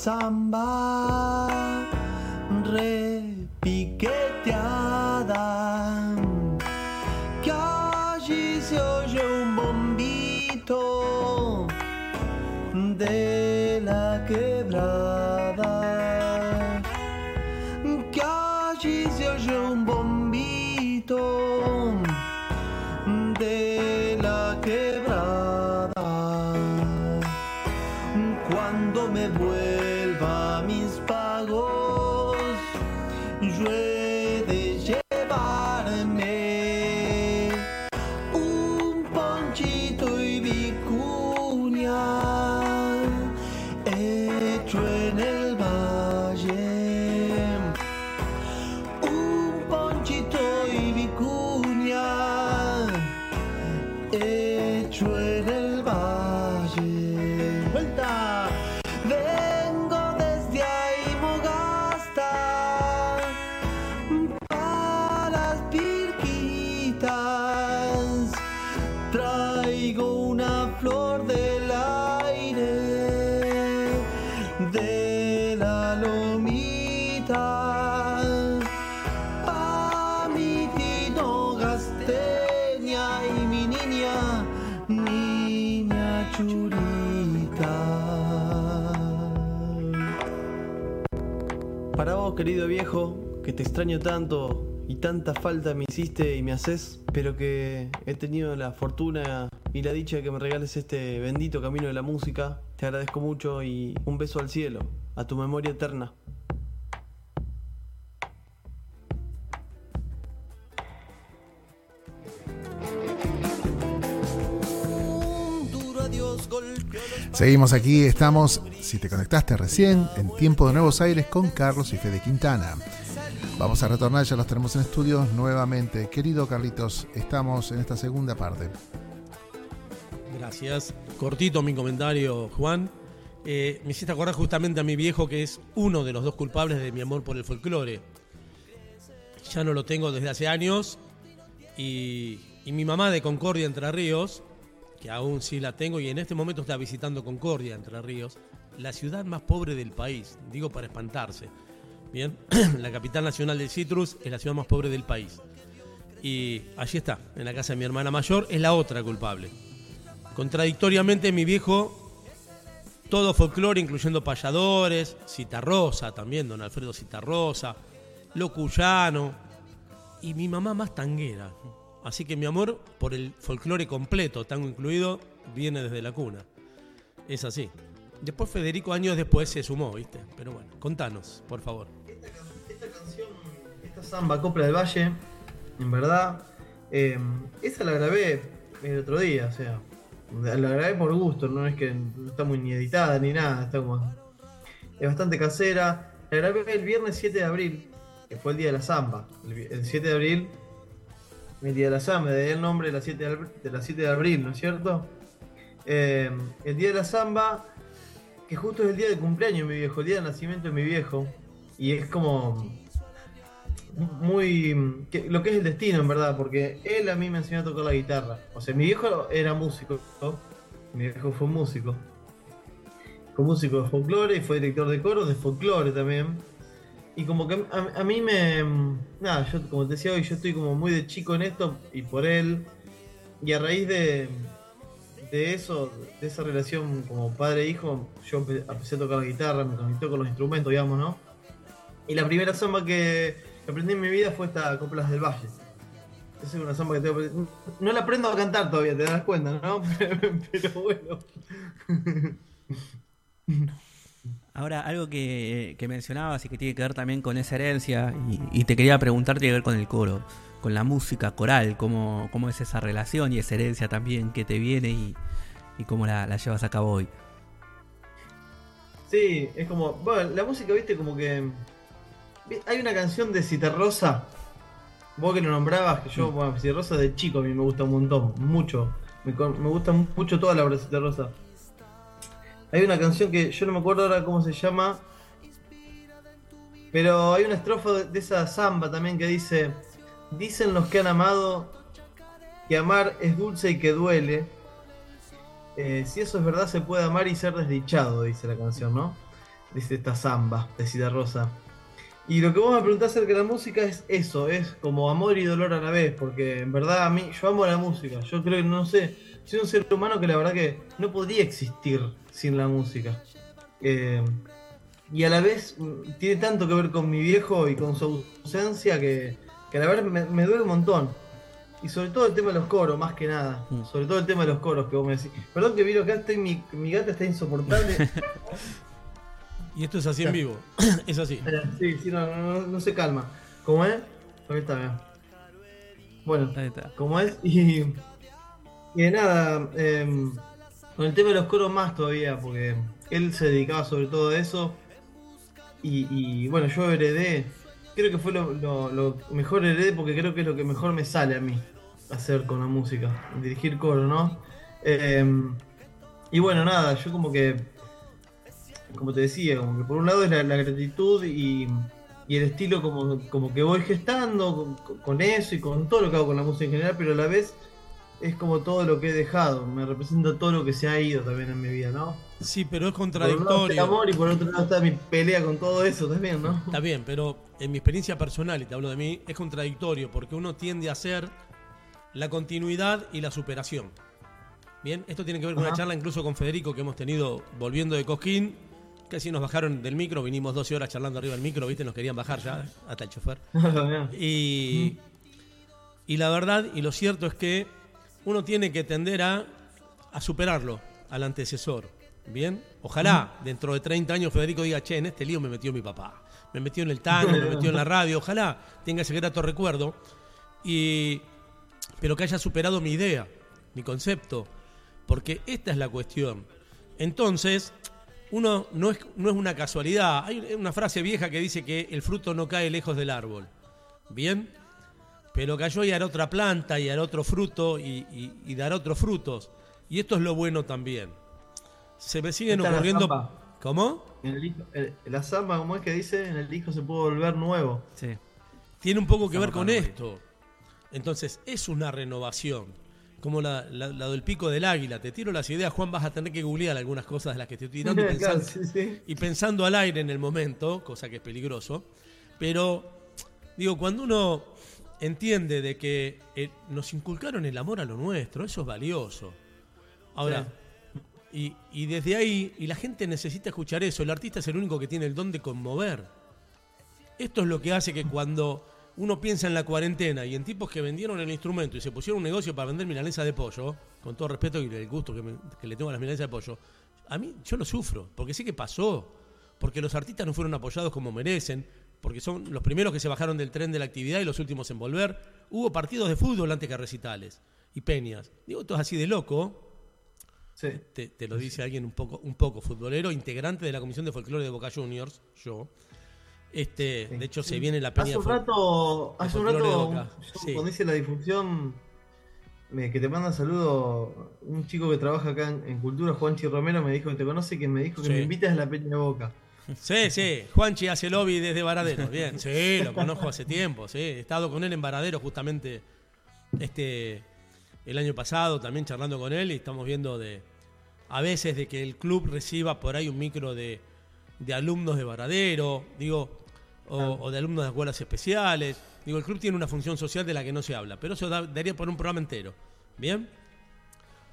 Samba querido viejo, que te extraño tanto y tanta falta me hiciste y me haces, pero que he tenido la fortuna y la dicha de que me regales este bendito camino de la música. Te agradezco mucho y un beso al cielo, a tu memoria eterna. Seguimos aquí, estamos, si te conectaste recién, en Tiempo de Nuevos Aires con Carlos y Fede Quintana. Vamos a retornar, ya los tenemos en estudios nuevamente. Querido Carlitos, estamos en esta segunda parte. Gracias. Cortito mi comentario, Juan. Eh, me hiciste acordar justamente a mi viejo, que es uno de los dos culpables de mi amor por el folclore. Ya no lo tengo desde hace años. Y, y mi mamá de Concordia, Entre Ríos, que aún sí la tengo y en este momento está visitando Concordia, Entre Ríos, la ciudad más pobre del país, digo para espantarse. Bien, la capital nacional del citrus es la ciudad más pobre del país. Y allí está, en la casa de mi hermana mayor, es la otra culpable. Contradictoriamente mi viejo todo folclore, incluyendo payadores, Citarrosa también, don Alfredo Citarrosa, Locuyano, y mi mamá más tanguera. Así que mi amor por el folclore completo, tango incluido, viene desde la cuna. Es así. Después Federico años después se sumó, ¿viste? Pero bueno, contanos, por favor. Esta, can- esta canción, esta samba Copla del Valle, en verdad, eh, esa la grabé el otro día, o sea, la grabé por gusto, no es que no está muy ni editada ni nada, está como. Es bastante casera. La grabé el viernes 7 de abril, que fue el día de la samba. El, el 7 de abril, el día de la samba, de el nombre de la 7 de, la 7 de abril, ¿no es cierto? Eh, el día de la samba, que justo es el día de cumpleaños de mi viejo, el día de nacimiento de mi viejo. Y es como muy lo que es el destino en verdad, porque él a mí me enseñó a tocar la guitarra. O sea, mi viejo era músico, mi viejo fue músico. Fue músico de folclore y fue director de coro de folclore también. Y como que a, a mí me... Nada, yo como te decía hoy, yo estoy como muy de chico en esto y por él. Y a raíz de, de eso, de esa relación como padre e hijo, yo empe- empecé a tocar la guitarra, me conectó con los instrumentos, digamos, ¿no? Y la primera samba que aprendí en mi vida fue esta Coplas del Valle. Esa es una samba que tengo No la aprendo a cantar todavía, te das cuenta, ¿no? Pero bueno. Ahora, algo que, que mencionabas y que tiene que ver también con esa herencia, y, y te quería preguntar, tiene que ver con el coro, con la música coral, cómo, cómo es esa relación y esa herencia también que te viene y, y cómo la, la llevas a cabo hoy. Sí, es como. Bueno, la música, viste, como que. Hay una canción de Citarrosa. Vos que lo nombrabas, que yo, bueno, Citarrosa de chico a mí me gusta un montón, mucho. Me, me gusta mucho toda la obra de Citarrosa. Hay una canción que yo no me acuerdo ahora cómo se llama. Pero hay una estrofa de, esa samba también que dice: Dicen los que han amado que amar es dulce y que duele. Eh, si eso es verdad, se puede amar y ser desdichado, dice la canción, ¿no? Dice esta samba de Cida Rosa. Y lo que vos me preguntás acerca de la música es eso, es como amor y dolor a la vez, porque en verdad a mí, yo amo la música, yo creo que no sé, soy un ser humano que la verdad que no podría existir sin la música. Eh, y a la vez mm, tiene tanto que ver con mi viejo y con su ausencia que, que la verdad me, me duele un montón. Y sobre todo el tema de los coros, más que nada. Mm. Sobre todo el tema de los coros que vos me decís. Perdón que viro acá, estoy, mi, mi gata está insoportable. Y esto es así en vivo. es así. Eh, sí, sí, no, no, no, no se calma. ¿Cómo es? Ahí está. Bueno, Ahí está. como es. Y, y de nada, em, con el tema de los coros más todavía, porque él se dedicaba sobre todo a eso. Y, bueno, yo heredé, creo que fue lo, mejor heredé porque creo que es lo que mejor me sale a mí hacer con la música, dirigir coro, ¿no? Em, y bueno, nada, yo como que, como te decía, como que por un lado es la, gratitud y, y el estilo como, como que voy gestando con, con eso y con todo lo que hago con la música en general, pero a la vez es como todo lo que he dejado, me representa todo lo que se ha ido también en mi vida, ¿no? Sí, pero es Por un lado está el contradictorio. amor y por otro lado está mi pelea con todo eso también, ¿no? Está bien, pero en mi experiencia personal, y te hablo de mí, es contradictorio porque uno tiende a hacer la continuidad y la superación. Bien, esto tiene que ver con una Ajá. charla incluso con Federico que hemos tenido volviendo de Cosquín. Casi nos bajaron del micro, vinimos 12 horas charlando arriba del micro, ¿viste? Nos querían bajar ya, hasta el chofer. Y, y la verdad y lo cierto es que uno tiene que tender a, a superarlo al antecesor. ¿Bien? Ojalá dentro de 30 años Federico diga, che, en este lío me metió mi papá. Me metió en el tango, me metió en la radio. Ojalá tenga ese grato recuerdo. Y, pero que haya superado mi idea, mi concepto. Porque esta es la cuestión. Entonces, uno no es, no es una casualidad. Hay una frase vieja que dice que el fruto no cae lejos del árbol. ¿Bien? Pero cayó y hará otra planta y hará otro fruto y, y- y dará otros frutos. Y esto es lo bueno también. Se me siguen Esta es la ocurriendo. ¿Cómo? En el hijo- el- la samba, como es que dice, en el hijo se puede volver nuevo. Sí. Tiene un poco que ver con esto. Entonces, es una renovación. como la, la- la del pico del águila. Te tiro las ideas, Juan, vas a tener que googlear algunas cosas de las que te estoy tirando y Claro, pensando, sí, sí. y pensando al aire en el momento, cosa que es peligroso. Pero, digo, cuando uno entiende de que eh, nos inculcaron el amor a lo nuestro, eso es valioso. Ahora, y, y desde ahí, y la gente necesita escuchar eso, el artista es el único que tiene el don de conmover. Esto es lo que hace que cuando uno piensa en la cuarentena y en tipos que vendieron el instrumento y se pusieron un negocio para vender milanesa de pollo, con todo respeto y el gusto que, me- que le tengo a las milanesas de pollo, a mí yo lo sufro, porque sé que pasó, porque los artistas no fueron apoyados como merecen, porque son los primeros que se bajaron del tren de la actividad y los últimos en volver. Hubo partidos de fútbol antes que recitales y peñas. Digo, esto es así de loco, Sí. te, te lo dice alguien un poco, un poco futbolero, integrante de la Comisión de Folclore de Boca Juniors, yo. Este, de hecho se viene la peña Hace un rato, hace un rato, Boca. yo Sí. cuando hice la difusión, me- que te manda saludo, un chico que trabaja acá en, en Cultura, Juanchi Romero, me dijo que te conoce, que me dijo que me invitas a la Peña de Boca. Sí, sí, Juanchi hace lobby desde Varadero, bien, sí, lo conozco hace tiempo, sí, he estado con él en Varadero justamente este el año pasado, también charlando con él y estamos viendo de a veces de que el club reciba por ahí un micro de, de alumnos de Varadero, digo, o, o de alumnos de escuelas especiales, digo, el club tiene una función social de la que no se habla, pero eso da- daría por un programa entero, ¿bien?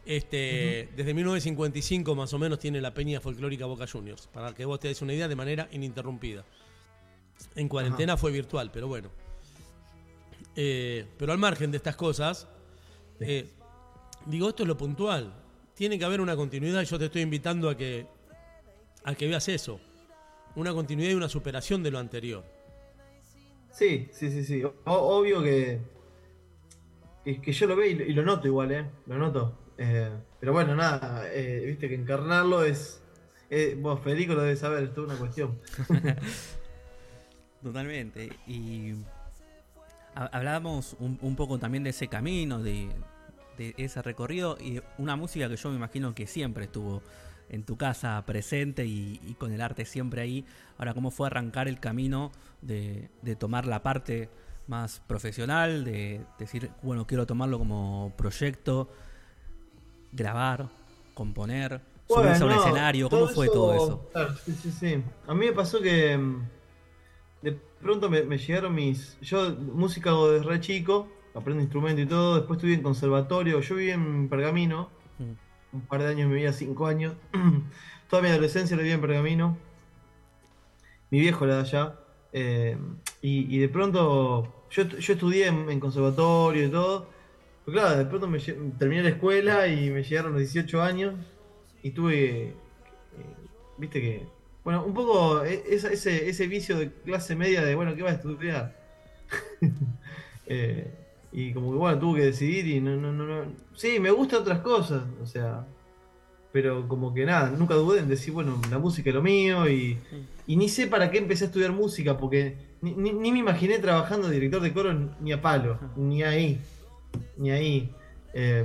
Este, Desde 1955 más o menos tiene la Peña Folclórica Boca Juniors, para que vos te des una idea de manera ininterrumpida. En cuarentena fue virtual, pero bueno. Eh, pero al margen de estas cosas, eh, digo, esto es lo puntual. Tiene que haber una continuidad y yo te estoy invitando a que, a que veas eso. Una continuidad y una superación de lo anterior. Sí, sí, sí, sí. O- obvio que, que, que yo lo veo y lo noto igual, ¿eh? Lo noto. Eh, pero bueno, nada, eh, viste que encarnarlo es... eh, vos, Federico, lo debes saber, es toda una cuestión. Totalmente. Y ha- hablábamos un, poco también de ese camino, de, ese recorrido y una música que yo me imagino que siempre estuvo en tu casa presente y, con el arte siempre ahí. Ahora, ¿cómo fue arrancar el camino de tomar la parte más profesional, de decir, bueno, quiero tomarlo como proyecto, grabar, componer, subirse a un Bueno, escenario? ¿Cómo fue todo eso? Claro, sí, sí, sí. A mí me pasó que mm, de pronto me, me llegaron mis. Yo, música hago desde re chico, aprendo instrumento y todo. Después estuve en conservatorio. Yo viví en Pergamino, Mm. un par de años, me vivía cinco años. Toda mi adolescencia la viví en Pergamino. Mi viejo era de allá. eh, y, y de pronto, yo, yo estudié en, en conservatorio y todo. Pero claro, de pronto me terminé la escuela y me llegaron los 18 años. Y tuve, eh, viste que, bueno, un poco e- ese, ese vicio de clase media de, bueno, ¿qué vas a estudiar? Eh, y como que, bueno, tuve que decidir y no, no, no, no. Sí, me gustan otras cosas, o sea, pero como que nada, nunca dudé en decir, bueno, la música es lo mío y, y ni sé para qué empecé a estudiar música, porque ni, ni- ni me imaginé trabajando de director de coro ni a palo, ni ahí, ni ahí. Eh,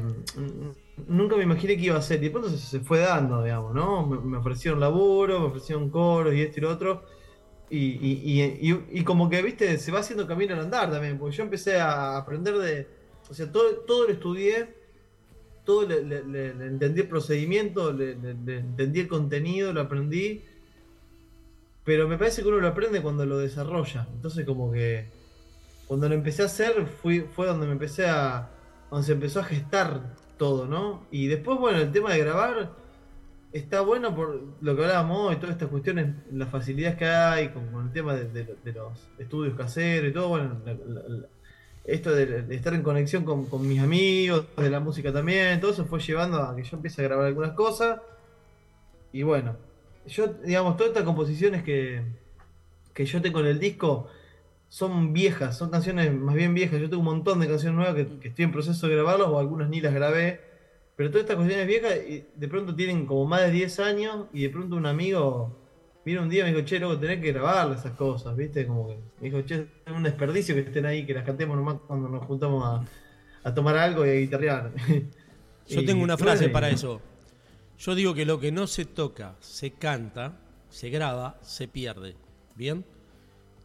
nunca me imaginé que iba a ser, y de pronto se, fue dando, digamos, ¿no? Me, me ofrecieron laburo, me ofrecieron coros y esto y lo otro. Y, y, y, como que, viste, se va haciendo camino al andar también, porque yo empecé a aprender de. O sea, todo, todo lo estudié, todo le, le- entendí el procedimiento, le entendí el contenido, lo aprendí. Pero me parece que uno lo aprende cuando lo desarrolla. Entonces, como que. Cuando lo empecé a hacer, fui, fue donde me empecé a. donde se empezó a gestar todo, ¿no? Y después, bueno, el tema de grabar está bueno por lo que hablábamos hoy, todas estas cuestiones, las facilidades que hay con, el tema de, los estudios caseros y todo, bueno, esto de, de estar en conexión con, con mis amigos, de la música también, todo eso fue llevando a que yo empiece a grabar algunas cosas. Y bueno, yo, digamos, todas estas composiciones que, que yo tengo en el disco son viejas, son canciones más bien viejas. Yo tengo un montón de canciones nuevas que, que estoy en proceso de grabarlas o algunas ni las grabé. Pero todas estas cuestiones viejas y de pronto tienen como más de 10 años y de pronto un amigo vino un día y me dijo, che, loco, tenés que grabar esas cosas, ¿viste? Como que me dijo, che, es un desperdicio que estén ahí, que las cantemos nomás cuando nos juntamos a, a tomar algo y a guitarrear. Yo Y- tengo una frase bueno, para eso. Yo digo que lo que no se toca, se canta, se graba, se pierde. ¿Bien?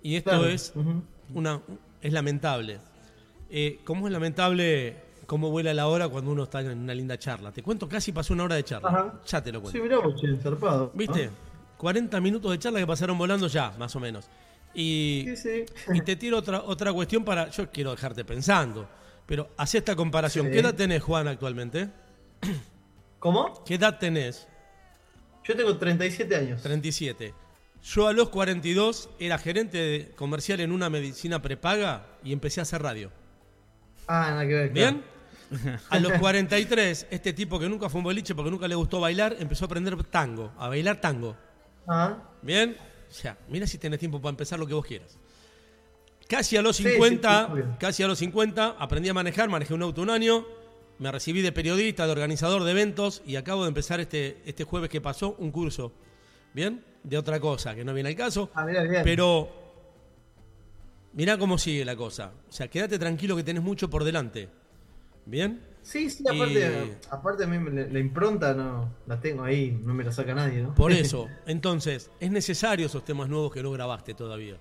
Y esto Claro, es una es lamentable. Eh, como es lamentable cómo vuela la hora cuando uno está en una linda charla. Te cuento, casi pasó una hora de charla. Ajá. Ya te lo Sí, cuento. mirá vos, che, zarpado. ¿Viste? 40 minutos de charla que pasaron volando ya, más o menos. Y, Sí, sí. y te tiro otra, otra cuestión para. Yo quiero dejarte pensando. Pero haz esta comparación. Sí. ¿Qué edad tenés, Juan, actualmente? ¿Cómo? ¿Qué edad tenés? Yo tengo 37 años. 37. Yo a los 42 era gerente de- comercial en una medicina prepaga y empecé a hacer radio. Ah, nada que ver. claro. ¿Bien? A los 43, este tipo que nunca fue un boliche porque nunca le gustó bailar, empezó a aprender tango, a bailar tango. Ah, ¿Bien? O sea, mira si tenés tiempo para empezar lo que vos quieras. Casi a los Sí, sí, 50, sí, obvio. casi a los 50, aprendí a manejar, manejé un auto un año, me recibí de periodista, de organizador de eventos y acabo de empezar este, este jueves que pasó un curso, ¿bien? De otra cosa, que no viene al caso. ah mirá, bien. Pero mirá cómo sigue la cosa. O sea, quédate tranquilo que tenés mucho por delante. ¿Bien? Sí, sí, aparte, Y- aparte a mí me- la, impronta no la tengo ahí, no me la saca nadie, ¿no? Por eso, entonces, es necesario esos temas nuevos que no grabaste todavía.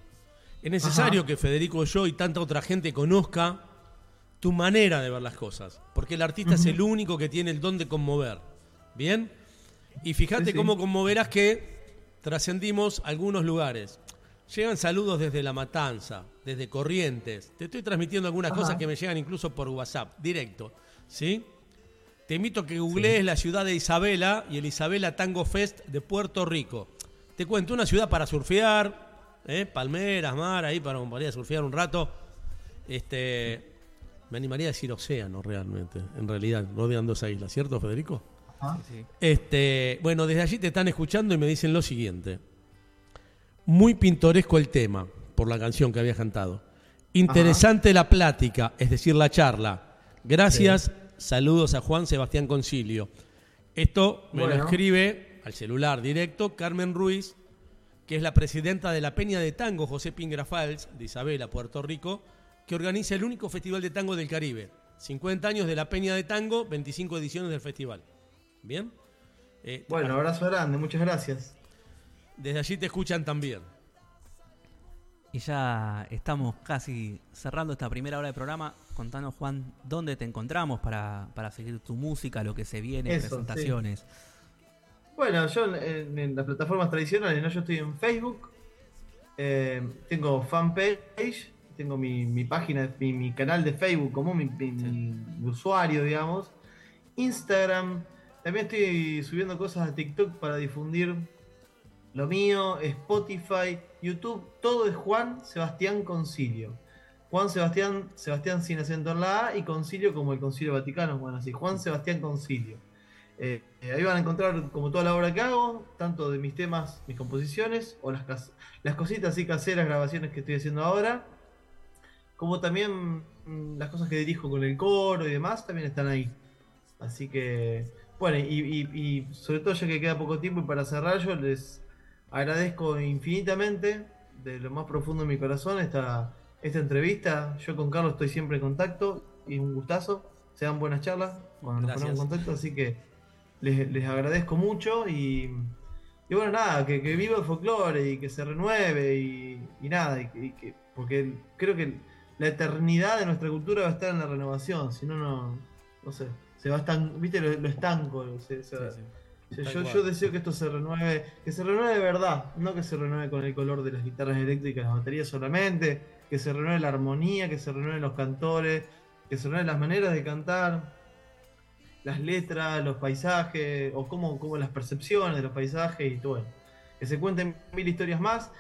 Es necesario Ajá. que Federico, yo y tanta otra gente conozca tu manera de ver las cosas. Porque el artista es el único que tiene el don de conmover. ¿Bien? Y fíjate Sí, sí. cómo conmoverás que trascendimos algunos lugares. Llegan saludos desde La Matanza, desde Corrientes. Te estoy transmitiendo algunas Ajá. cosas que me llegan incluso por WhatsApp, directo. ¿Sí? Te invito a que googlees la ciudad de Isabela y el Isabela Tango Fest de Puerto Rico. Te cuento, una ciudad para surfear, ¿eh? palmeras, mar, ahí para, para surfear un rato. Este, me animaría a decir océano realmente, en realidad, rodean dos islas, ¿cierto, Federico? Ah, Sí. Este, bueno, desde allí te están escuchando y me dicen lo siguiente. Muy pintoresco el tema, por la canción que había cantado. Interesante la plática, es decir, la charla. Gracias, saludos a Juan Sebastián Concilio. Esto me lo escribe al celular directo Carmen Ruiz, que es la presidenta de la Peña de Tango José Pingrafals, de Isabela, Puerto Rico, que organiza el único festival de tango del Caribe. 50 años de la Peña de Tango, 25 ediciones del festival. ¿Bien? Eh, Bueno, abrazo grande, muchas gracias. Desde allí te escuchan también. Y ya estamos casi cerrando esta primera hora de programa. Contanos, Juan, dónde te encontramos para, para seguir tu música, lo que se viene, Eso, presentaciones. Bueno, yo en, en las plataformas tradicionales, ¿no? Yo estoy en Facebook, eh, tengo fanpage, tengo mi, mi página, mi, mi canal de Facebook como mi, mi- mi- mi usuario, digamos. Instagram, también estoy subiendo cosas a TikTok para difundir lo mío, Spotify, YouTube, todo es Juan Sebastián Concilio. Juan Sebastián, Sebastián sin acento en la A y Concilio como el Concilio Vaticano, bueno, así, Juan Sebastián Concilio. Eh, eh, ahí van a encontrar como toda la obra que hago, tanto de mis temas, mis composiciones, o las, las cositas así caseras, grabaciones que estoy haciendo ahora, como también mm, las cosas que dirijo con el coro y demás, también están ahí. Así que, bueno, y, y- y sobre todo ya que queda poco tiempo y para cerrar, yo les agradezco infinitamente, de lo más profundo de mi corazón, esta, esta entrevista. Yo con Carlos estoy siempre en contacto y un gustazo. Se dan buenas charlas cuando nos Gracias. ponemos en contacto, así que les, les agradezco mucho y, y bueno, nada, que, que viva el folclore y que se renueve y, y nada, y que- y que- porque creo que la eternidad de nuestra cultura va a estar en la renovación, si no, no, no sé, se va a estan, viste lo, lo estanco, se- se- Sí, sí. o sea, Tal yo, yo deseo que esto se renueve, que se renueve de verdad, no que se renueve con el color de las guitarras eléctricas, las baterías solamente, que se renueve la armonía, que se renueven los cantores, que se renueven las maneras de cantar, las letras, los paisajes, o cómo, cómo las percepciones de los paisajes y todo. Que se cuenten mil historias más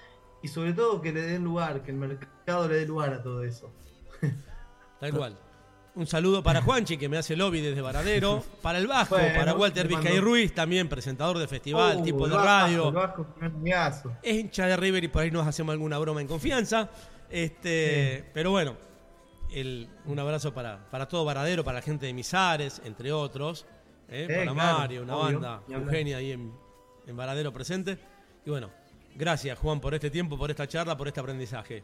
y sobre todo que le den lugar, que el mercado le dé lugar a todo eso. Tal cual. Un saludo para Juanchi, que me hace lobby desde Varadero. Para el Vasco, Bueno, para Walter Vizcay Ruiz, también presentador de festival, Uh, tipo de Vasco, radio. El Vasco. Es hincha de River y por ahí nos hacemos alguna broma en confianza. Este, Pero bueno, el- un abrazo para, para todo Varadero, para la gente de Misares, entre otros. ¿eh? Eh, para claro, Mario, una obvio, banda. Eugenia ahí en, en Varadero presente. Y bueno, gracias Juan por este tiempo, por esta charla, por este aprendizaje.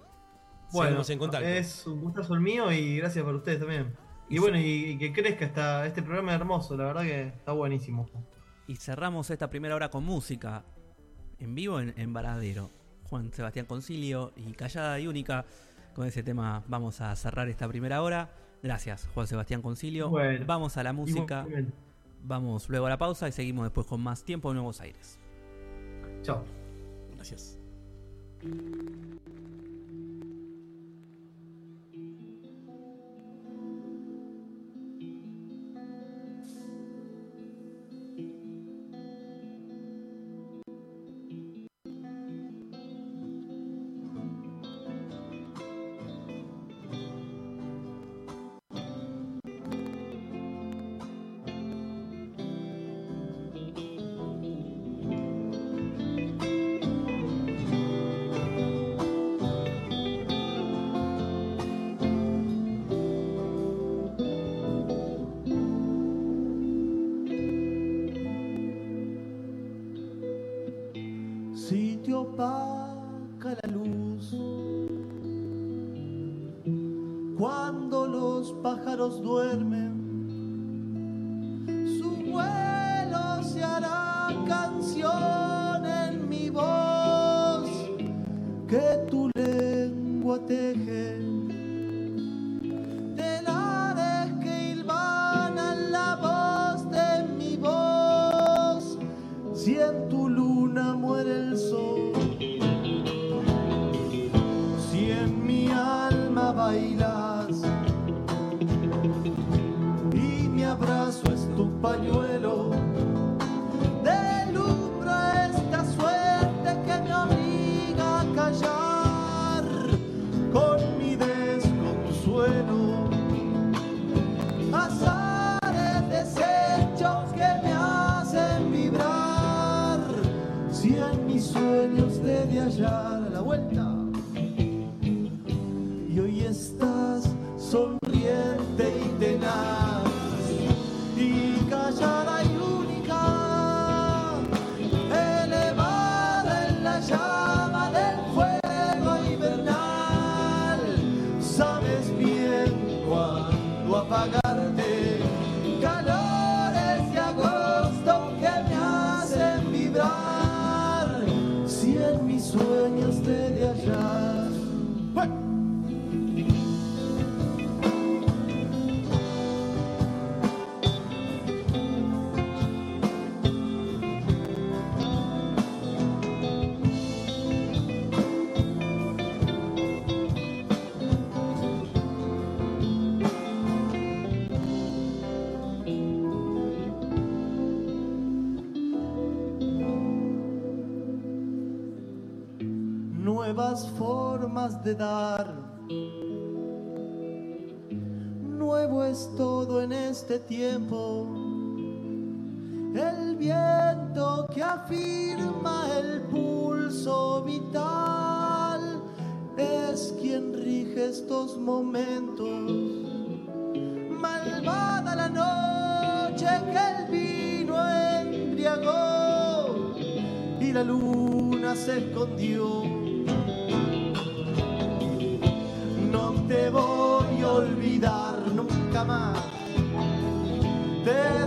Bueno, en contacto. es un gustazo el mío y gracias por ustedes también. Y, y bueno, y, que crezca esta, este programa hermoso, la verdad que está buenísimo. Y cerramos esta primera hora con música en vivo en, en Varadero. Juan Sebastián Concilio y Callada y Única. Con ese tema vamos a cerrar esta primera hora. Gracias, Juan Sebastián Concilio. Bueno, vamos a la música. Vamos luego a la pausa y seguimos después con más tiempo en Nuevos Aires. Chao. Gracias. dar. Nuevo es todo en este tiempo. El viento que afirma el pulso vital es quien rige estos momentos. Malvada la noche que el vino embriagó y la luna se escondió. cama. Te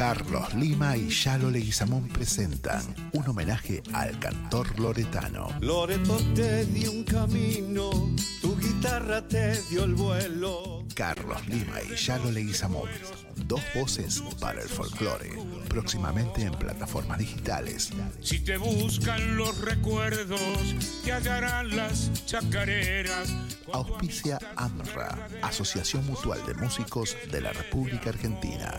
Carlos Lima y Yalo Leguizamón presentan un homenaje al cantor loretano. Loreto te dio un camino, tu guitarra te dio el vuelo. Carlos Lima y Yalo Leguizamón, dos voces para el folclore, próximamente en plataformas digitales. Si te buscan los recuerdos, te hallarán las chacareras. Auspicia AMRA, Asociación Mutual de Músicos de la República Argentina.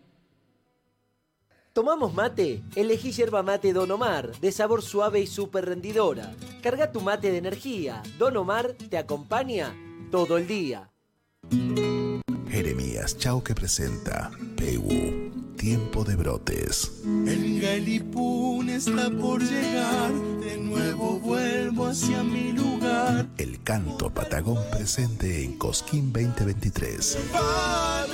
¿Tomamos mate? Elegí yerba mate Don Omar, de sabor suave y súper rendidora. Carga tu mate de energía. Don Omar te acompaña todo el día. Jeremías Chauque presenta Pegu, Tiempo de Brotes. El Galipún está por llegar, de nuevo vuelvo hacia mi lugar. El canto Patagón presente en Cosquín 2023. Va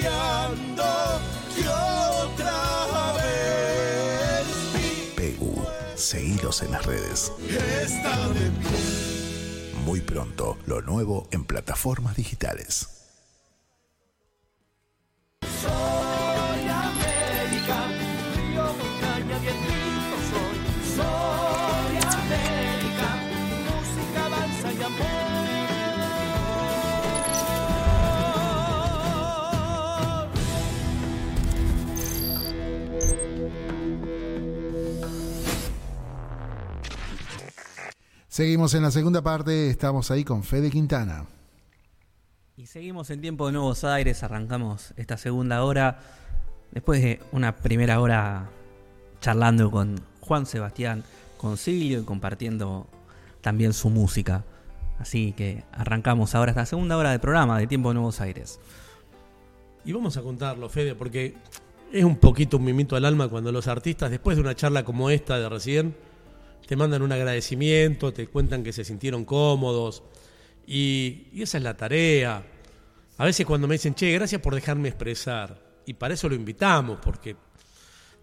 que otra vez Pegu, seguilos en las redes. está de pie. Muy pronto, lo nuevo en plataformas digitales. Seguimos en la segunda parte, estamos ahí con Fede Quintana. Y seguimos en tiempo de Nuevos Aires, arrancamos esta segunda hora, después de una primera hora charlando con Juan Sebastián Concilio y compartiendo también su música. Así que arrancamos ahora esta segunda hora de programa de Tiempo de Nuevos Aires. Y vamos a contarlo, Fede, porque es un poquito un mimito al alma cuando los artistas, después de una charla como esta de recién, te mandan un agradecimiento, te cuentan que se sintieron cómodos. Y, esa es la tarea. A veces cuando me dicen, che, gracias por dejarme expresar. Y para eso lo invitamos, porque,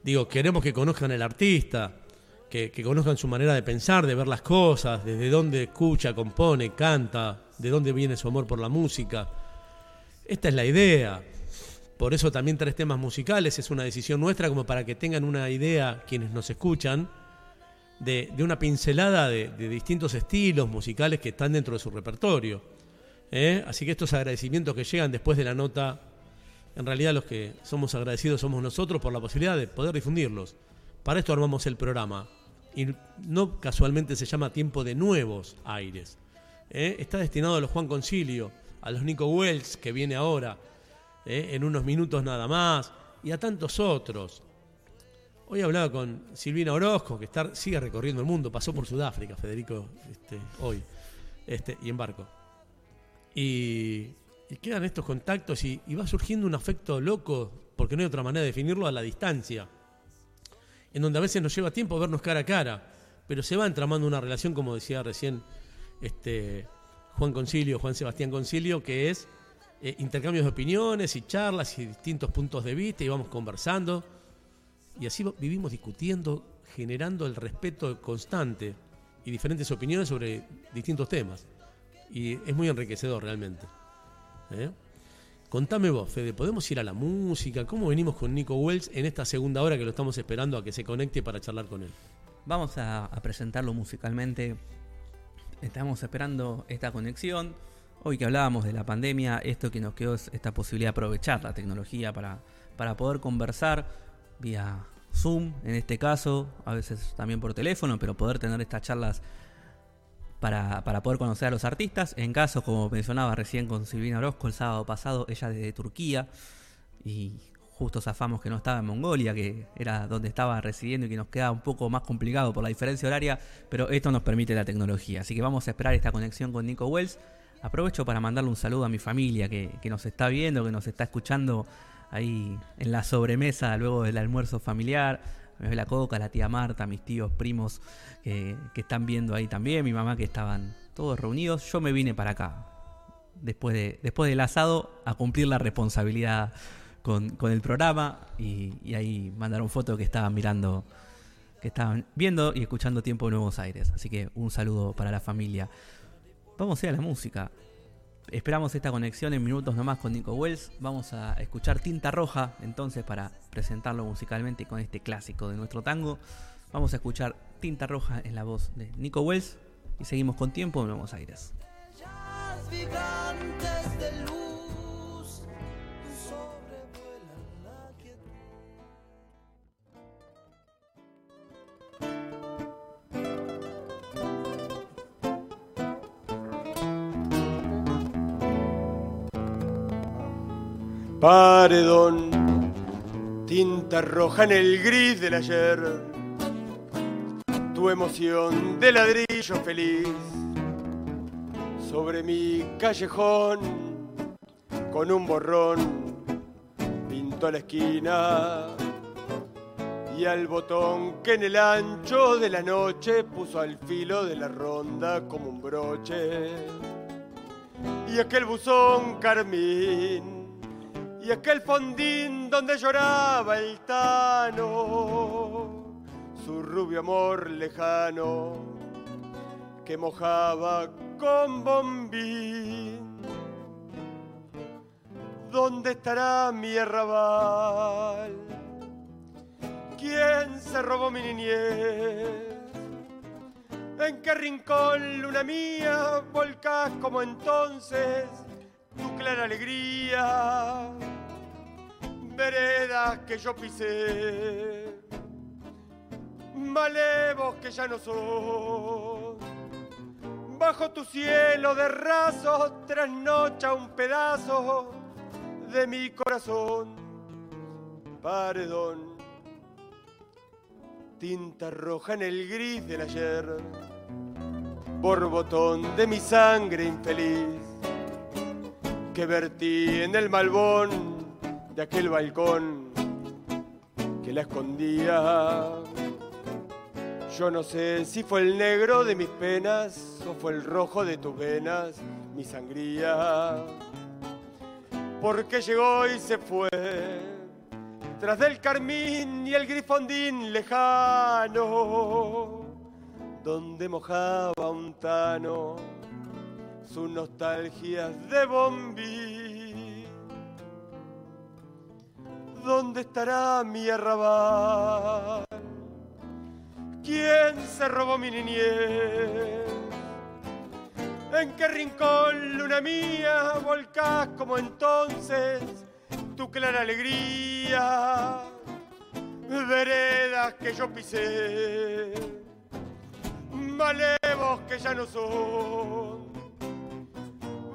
digo, queremos que conozcan al artista, que, que conozcan su manera de pensar, de ver las cosas, desde dónde escucha, compone, canta, de dónde viene su amor por la música. Esta es la idea. Por eso también tres temas musicales es una decisión nuestra, como para que tengan una idea quienes nos escuchan de, de una pincelada de, distintos estilos musicales que están dentro de su repertorio. ¿eh? Así que estos agradecimientos que llegan después de la nota, en realidad los que somos agradecidos somos nosotros por la posibilidad de poder difundirlos. Para esto armamos el programa. Y no casualmente se llama Tiempo de Nuevos Aires. ¿eh? Está destinado a los Juan Concilio, a los Nico Wells, que viene ahora, ¿eh? en unos minutos nada más, y a tantos otros. Hoy hablaba con Silvina Orozco, que está, sigue recorriendo el mundo, pasó por Sudáfrica, Federico, este, hoy, este, y en barco. Y, y quedan estos contactos y, va surgiendo un afecto loco, porque no hay otra manera de definirlo, a la distancia, en donde a veces nos lleva tiempo vernos cara a cara, pero se va entramando una relación, como decía recién este, Juan Concilio, Juan Sebastián Concilio, que es eh, intercambios de opiniones y charlas y distintos puntos de vista y vamos conversando. Y así vivimos discutiendo, generando el respeto constante y diferentes opiniones sobre distintos temas. Y es muy enriquecedor realmente. ¿eh? Contame vos, Fede, ¿podemos ir a la música? ¿Cómo venimos con Nico Wells en esta segunda hora que lo estamos esperando a que se conecte para charlar con él? Vamos a, presentarlo musicalmente. Estamos esperando esta conexión. Hoy que hablábamos de la pandemia, esto que nos quedó es esta posibilidad de aprovechar la tecnología para, para poder conversar vía Zoom, en este caso, a veces también por teléfono, pero poder tener estas charlas para, para poder conocer a los artistas. En caso, como mencionaba recién con Silvina Orozco el sábado pasado, ella desde Turquía, y justo zafamos que no estaba en Mongolia, que era donde estaba residiendo y que nos queda un poco más complicado por la diferencia horaria, pero esto nos permite la tecnología. Así que vamos a esperar esta conexión con Nico Wells. Aprovecho para mandarle un saludo a mi familia que, que nos está viendo, que nos está escuchando ahí en la sobremesa luego del almuerzo familiar. Me ve la coca, la tía Marta, mis tíos, primos que, que están viendo ahí también, mi mamá que estaban todos reunidos. Yo me vine para acá, después, de, después del asado, a cumplir la responsabilidad con, con el programa y, y, ahí mandaron fotos que estaban mirando, que estaban viendo y escuchando Tiempo de Nuevos Aires. Así que un saludo para la familia. Vamos a ir a la música. Esperamos esta conexión en minutos nomás con Nico Wells. Vamos a escuchar Tinta Roja entonces para presentarlo musicalmente con este clásico de nuestro tango. Vamos a escuchar Tinta Roja en la voz de Nico Wells y seguimos con Tiempo de Nuevos Aires. Paredón, tinta roja en el gris del ayer, tu emoción de ladrillo feliz sobre mi callejón con un borrón pintó la esquina y al botón que en el ancho de la noche puso al filo de la ronda como un broche. Y aquel buzón carmín y aquel fondín donde lloraba el tano su rubio amor lejano que mojaba con bombín. ¿Dónde estará mi arrabal? ¿Quién se robó mi niñez? ¿En qué rincón, luna mía, volcás como entonces tu clara alegría? Veredas que yo pisé, malevos que ya no son. Bajo tu cielo de rasos trasnocha un pedazo de mi corazón. Paredón, tinta roja en el gris del ayer, borbotón de mi sangre infeliz, que vertí en el malbón de aquel balcón que la escondía. Yo no sé si fue el negro de mis penas o fue el rojo de tus venas, mi sangría. Porque llegó y se fue, tras del carmín y el grifondín lejano, donde mojaba un tano sus nostalgias de bombí. ¿Dónde estará mi arrabal? ¿Quién se robó mi niñez? ¿En qué rincón, luna mía, volcás como entonces tu clara alegría? Veredas que yo pisé, malevos que ya no son.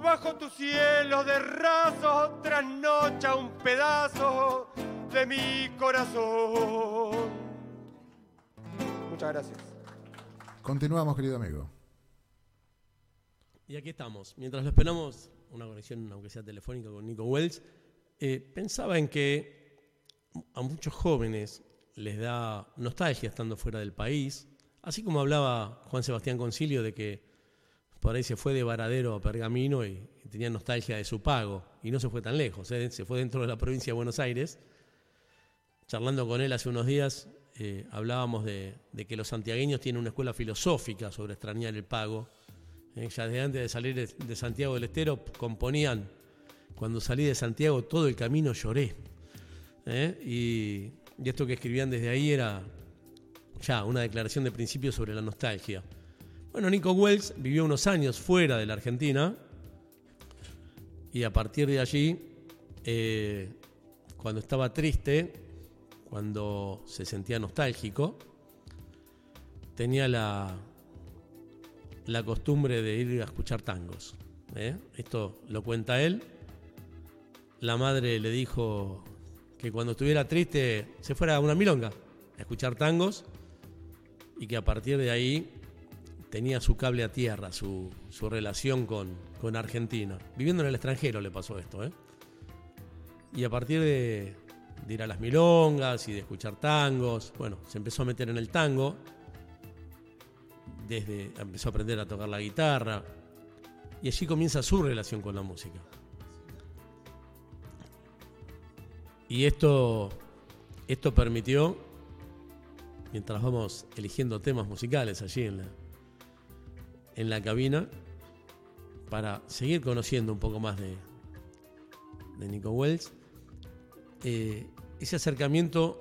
Bajo tu cielo de raso trasnocha un pedazo de mi corazón. Muchas gracias. Continuamos, querido amigo. Y aquí estamos. Mientras lo esperamos, una conexión, aunque sea telefónica, con Nico Wells, eh, pensaba en que a muchos jóvenes les da nostalgia estando fuera del país, así como hablaba Juan Sebastián Concilio de que por ahí se fue de Varadero a Pergamino y, tenía nostalgia de su pago, y no se fue tan lejos, eh, se fue dentro de la provincia de Buenos Aires. Charlando con él hace unos días, eh, hablábamos de, que los santiagueños tienen una escuela filosófica sobre extrañar el pago. Eh, ya desde antes de salir de, Santiago del Estero componían, cuando salí de Santiago todo el camino lloré. Y, y esto que escribían desde ahí era ya una declaración de principio sobre la nostalgia. Bueno, Nico Wells vivió unos años fuera de la Argentina y a partir de allí, eh, cuando estaba triste, cuando se sentía nostálgico, tenía la, costumbre de ir a escuchar tangos. ¿eh? Esto lo cuenta él. La madre le dijo que cuando estuviera triste se fuera a una milonga a escuchar tangos y que a partir de ahí tenía su cable a tierra, su, su relación con, con, Argentina. Viviendo en el extranjero le pasó esto, ¿eh? Y a partir de, ir a las milongas y de escuchar tangos, bueno, se empezó a meter en el tango, desde empezó a aprender a tocar la guitarra, y allí comienza su relación con la música. Y esto, esto permitió, mientras vamos eligiendo temas musicales allí en la, en la cabina para seguir conociendo un poco más de, de Nico Wells. Eh, ese acercamiento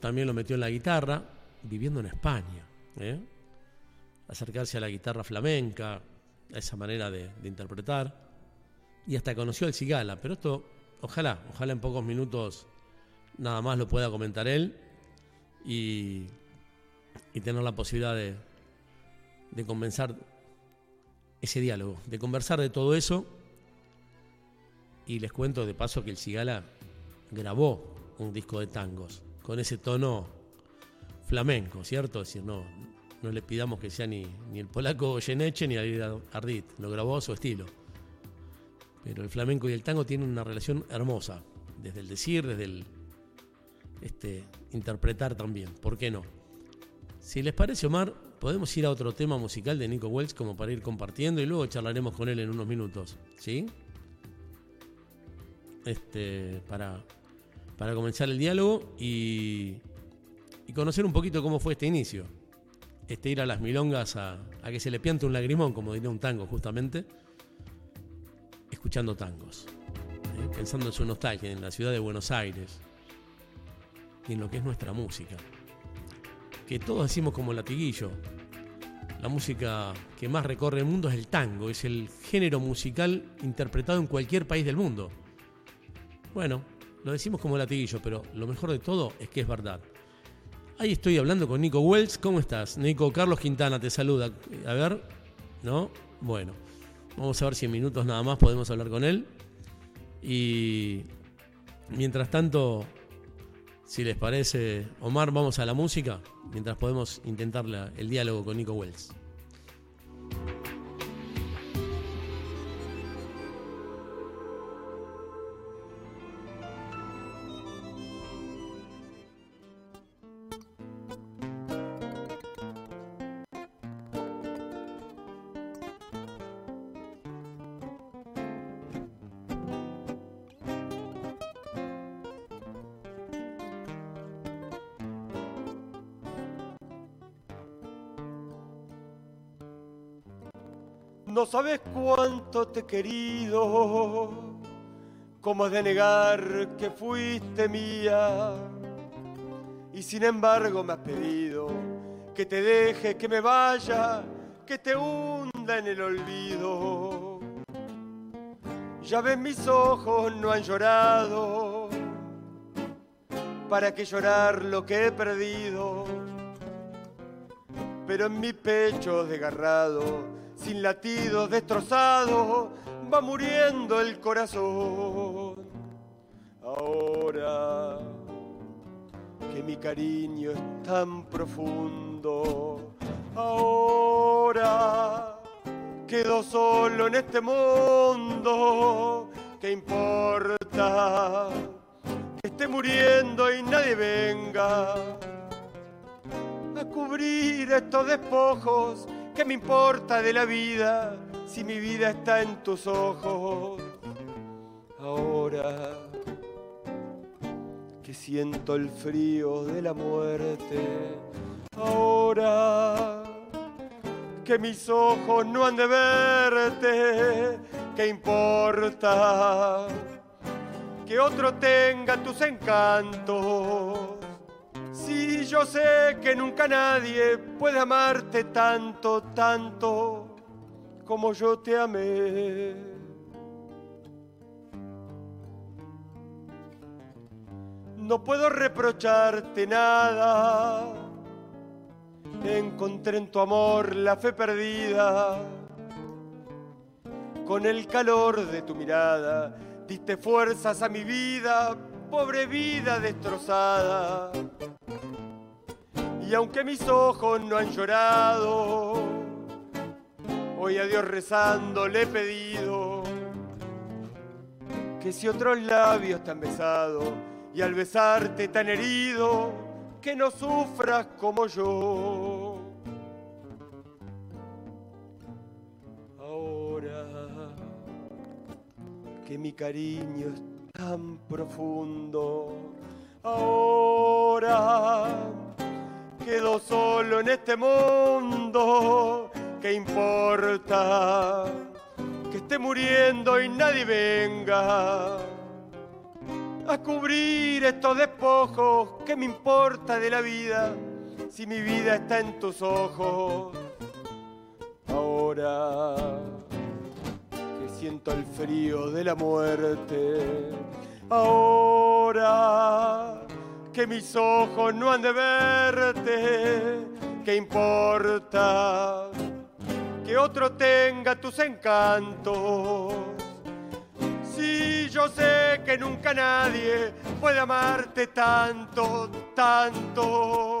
también lo metió en la guitarra, viviendo en España. ¿eh? Acercarse a la guitarra flamenca, a esa manera de, interpretar. Y hasta conoció al Cigala, pero esto, ojalá, ojalá en pocos minutos nada más lo pueda comentar él y, y tener la posibilidad de, de comenzar ese diálogo, de conversar de todo eso. Y les cuento de paso que el Cigala grabó un disco de tangos con ese tono flamenco, ¿cierto? Es decir, no, no le pidamos que sea ni, ni el polaco Geneche ni Ardit, lo grabó a su estilo. Pero el flamenco y el tango tienen una relación hermosa, desde el decir, desde el este, interpretar también, ¿por qué no? Si les parece, Omar, podemos ir a otro tema musical de Nico Wells como para ir compartiendo y luego charlaremos con él en unos minutos, ¿sí? Este, para, para comenzar el diálogo y, conocer un poquito cómo fue este inicio. Este ir a las milongas a, a que se le piante un lagrimón, como diría un tango justamente, escuchando tangos, ¿eh? pensando en su nostalgia, en la ciudad de Buenos Aires y en lo que es nuestra música que todos decimos como latiguillo. La música que más recorre el mundo es el tango, es el género musical interpretado en cualquier país del mundo. Bueno, lo decimos como latiguillo, pero lo mejor de todo es que es verdad. Ahí estoy hablando con Nico Wells. ¿Cómo estás? Nico Carlos Quintana te saluda. A ver, ¿no? Bueno, vamos a ver si en minutos nada más podemos hablar con él. Y mientras tanto, si les parece, Omar, vamos a la música mientras podemos intentar la, el diálogo con Nico Wells. Te querido, cómo has de negar que fuiste mía. Y sin embargo me has pedido que te deje, que me vaya, que te hunda en el olvido. Ya ves mis ojos no han llorado, para que llorar lo que he perdido. Pero en mi pecho desgarrado, sin latidos destrozado, va muriendo el corazón. Ahora que mi cariño es tan profundo, ahora quedo solo en este mundo, ¿qué importa? Que esté muriendo y nadie venga a cubrir estos despojos. ¿Qué me importa de la vida si mi vida está en tus ojos? Ahora que siento el frío de la muerte, ahora que mis ojos no han de verte, ¿qué importa? Que otro tenga tus encantos. Si yo sé que nunca nadie puede amarte tanto, tanto como yo te amé. No puedo reprocharte nada. Encontré en tu amor la fe perdida. Con el calor de tu mirada diste fuerzas a mi vida, pobre vida destrozada. Y aunque mis ojos no han llorado, hoy a Dios rezando le he pedido que si otros labios te han besado y al besarte tan herido, que no sufras como yo. Ahora que mi cariño es tan profundo, ahora quedo solo en este mundo, ¿qué importa? Que esté muriendo y nadie venga a cubrir estos despojos. ¿Qué me importa de la vida si mi vida está en tus ojos? Ahora siento el frío de la muerte, ahora que mis ojos no han de verte, ¿qué importa? Que otro tenga tus encantos si yo sé que nunca nadie puede amarte tanto, tanto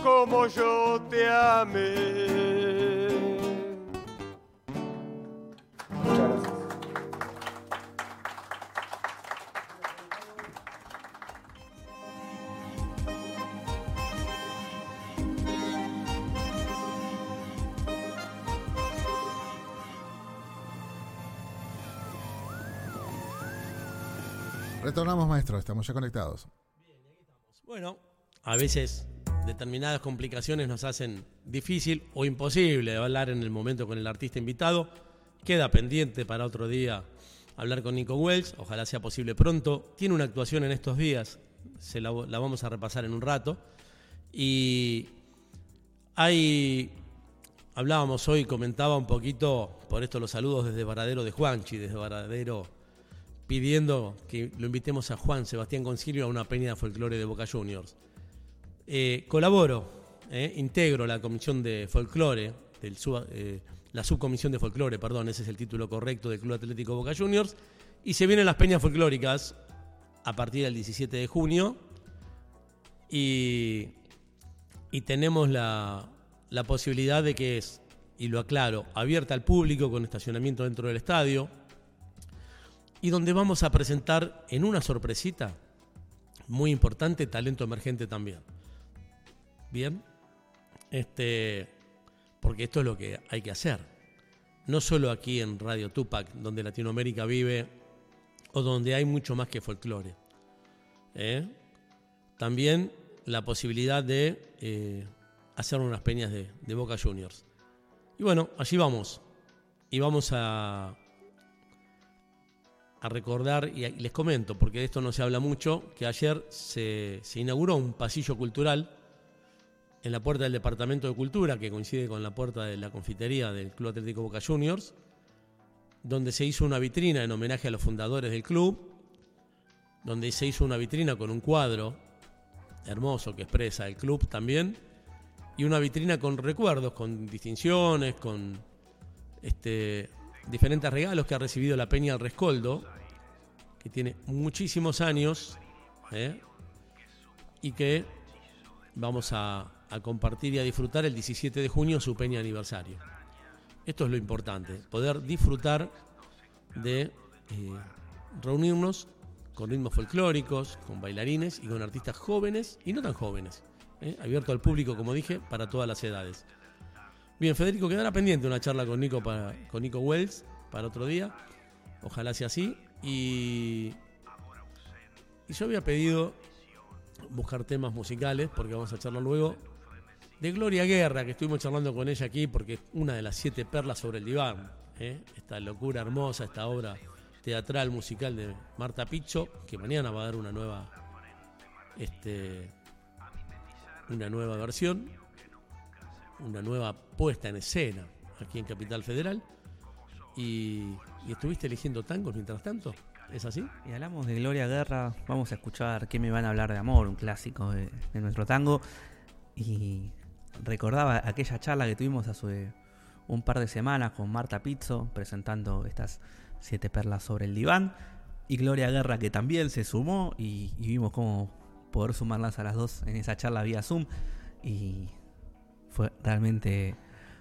como yo te amé. Retornamos, maestro, estamos ya conectados. Bueno, a veces determinadas complicaciones nos hacen difícil o imposible hablar en el momento con el artista invitado. Queda pendiente para otro día hablar con Nico Wells, ojalá sea posible pronto. Tiene una actuación en estos días, se la, vamos a repasar en un rato. Y hay, hablábamos hoy, comentaba un poquito, por esto los saludos desde Varadero de Juanchi, desde Varadero pidiendo que lo invitemos a Juan Sebastián Concilio a una peña de folclore de Boca Juniors. Eh, colaboro, eh, integro la comisión de folclore, eh, la subcomisión de folclore, perdón, ese es el título correcto del Club Atlético Boca Juniors, y se vienen las peñas folclóricas a partir del 17 de junio y, tenemos la posibilidad de que es, y lo aclaro, abierta al público con estacionamiento dentro del estadio, y donde vamos a presentar en una sorpresita muy importante talento emergente también. Bien, este, porque esto es lo que hay que hacer. No solo aquí en Radio Tupac, donde Latinoamérica vive, o donde hay mucho más que folclore. ¿eh? También la posibilidad de eh, hacer unas peñas de, de Boca Juniors. Y bueno, allí vamos. y vamos a, a recordar, y les comento, porque de esto no se habla mucho, que ayer se, inauguró un pasillo cultural en la puerta del Departamento de Cultura, que coincide con la puerta de la confitería del Club Atlético Boca Juniors, donde se hizo una vitrina en homenaje a los fundadores del club, donde se hizo una vitrina con un cuadro hermoso que expresa el club también, y una vitrina con recuerdos, con distinciones, con este, diferentes regalos que ha recibido la Peña del Rescoldo, que tiene muchísimos años, ¿eh? y que vamos a, compartir y a disfrutar el 17 de junio su Peña aniversario. Esto es lo importante, poder disfrutar de eh, reunirnos con ritmos folclóricos, con bailarines y con artistas jóvenes y no tan jóvenes. ¿eh? Abierto al público, como dije, para todas las edades. Bien, Federico, quedará pendiente una charla con Nico, para, con Nico Wells para otro día. Ojalá sea así. Y, y yo había pedido buscar temas musicales, porque vamos a charlar luego de Gloria Guerra, que estuvimos charlando con ella aquí, porque es una de las siete perlas sobre el diván. ¿eh? Esta locura hermosa, esta obra teatral musical de Marta Picho, que mañana va a dar una nueva, este, una nueva versión, una nueva puesta en escena aquí en Capital Federal. Y, estuviste eligiendo tangos mientras tanto. ¿Es así? Y hablamos de Gloria Guerra, vamos a escuchar ¿Qué me van a hablar de amor? Un clásico de, nuestro tango. Y recordaba aquella charla que tuvimos hace un par de semanas con Marta Pizzo presentando estas siete perlas sobre el diván y Gloria Guerra que también se sumó y, vimos cómo poder sumarlas a las dos en esa charla vía Zoom y fue realmente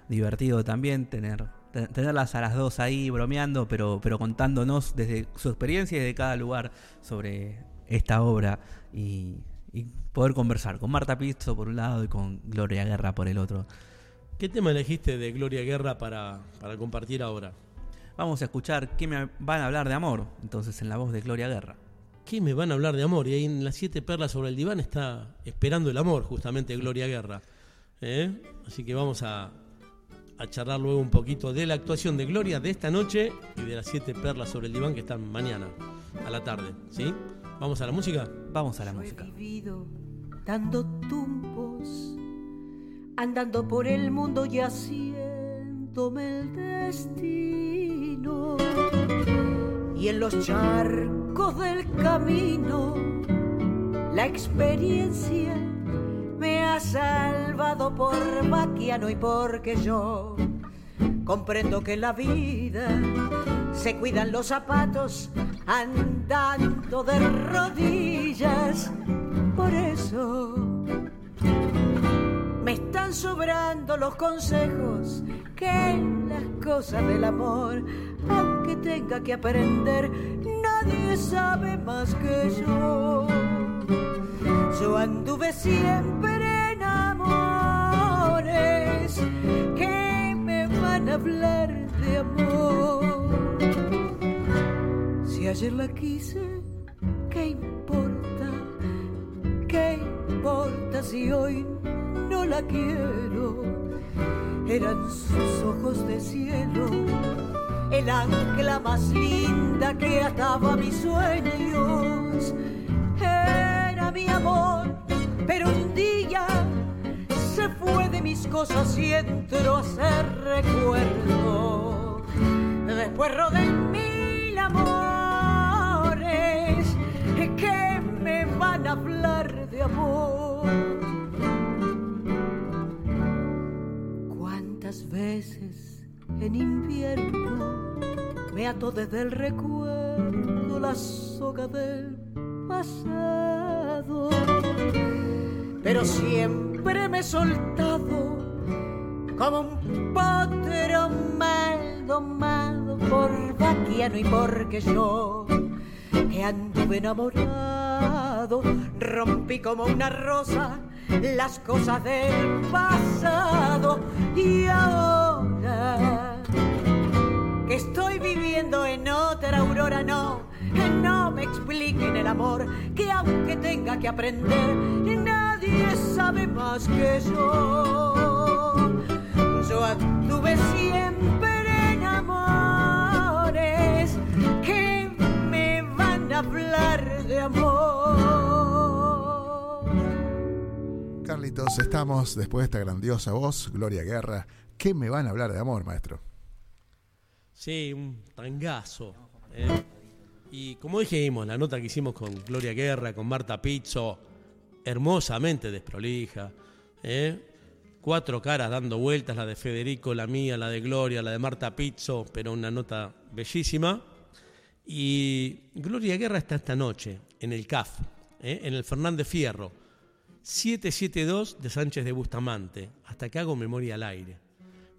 divertido también tener tenerlas a las dos ahí bromeando pero pero contándonos desde su experiencia y de cada lugar sobre esta obra y y poder conversar con Marta Pizzo por un lado y con Gloria Guerra por el otro. ¿Qué tema elegiste de Gloria Guerra para, para compartir ahora? Vamos a escuchar qué me van a hablar de amor, entonces en la voz de Gloria Guerra. ¿Qué me van a hablar de amor? Y ahí en las siete perlas sobre el diván está esperando el amor, justamente Gloria Guerra. ¿Eh? Así que vamos a, a charlar luego un poquito de la actuación de Gloria de esta noche y de las siete perlas sobre el diván que están mañana a la tarde. ¿Sí? ¿Vamos a la música? Vamos a la música. He vivido dando tumbos, andando por el mundo y haciéndome el destino. Y en los charcos del camino, la experiencia me ha salvado por vaquiano y porque yo comprendo que la vida se cuidan los zapatos andando de rodillas. Por eso me están sobrando los consejos que las cosas del amor, aunque tenga que aprender, nadie sabe más que yo. Yo anduve siempre en amores que me van a hablar de amor ayer la quise, ¿qué importa? ¿Qué importa si hoy no la quiero? Eran sus ojos de cielo, el ancla más linda que ataba mis sueños. Mi amor, pero un día se fue de mis cosas y entró a ser recuerdo. Después rodé mil amor que me van a hablar de amor. ¿Cuántas veces en invierno me ato desde el recuerdo la soga del pasado? Pero siempre me he soltado como un potro mal domado por vaquiano y porque yo que anduve enamorado, rompí como una rosa las cosas del pasado y ahora que estoy viviendo en otra aurora, no, publiquen el amor, que aunque tenga que aprender, nadie sabe más que yo. Yo actué siempre en amores que me van a hablar de amor. Carlitos, estamos después de esta grandiosa voz, Gloria Guerra. ¿Qué me van a hablar de amor, maestro? Sí, un tangazo. Eh. Y como dijimos, la nota que hicimos con Gloria Guerra, con Marta Pizzo, hermosamente desprolija. ¿eh? Cuatro caras dando vueltas, la de Federico, la mía, la de Gloria, la de Marta Pizzo, pero una nota bellísima. Y Gloria Guerra está esta noche en el CAF, ¿eh? en el Fernández Fierro, 772 de Sánchez de Bustamante. Hasta que hago memoria al aire.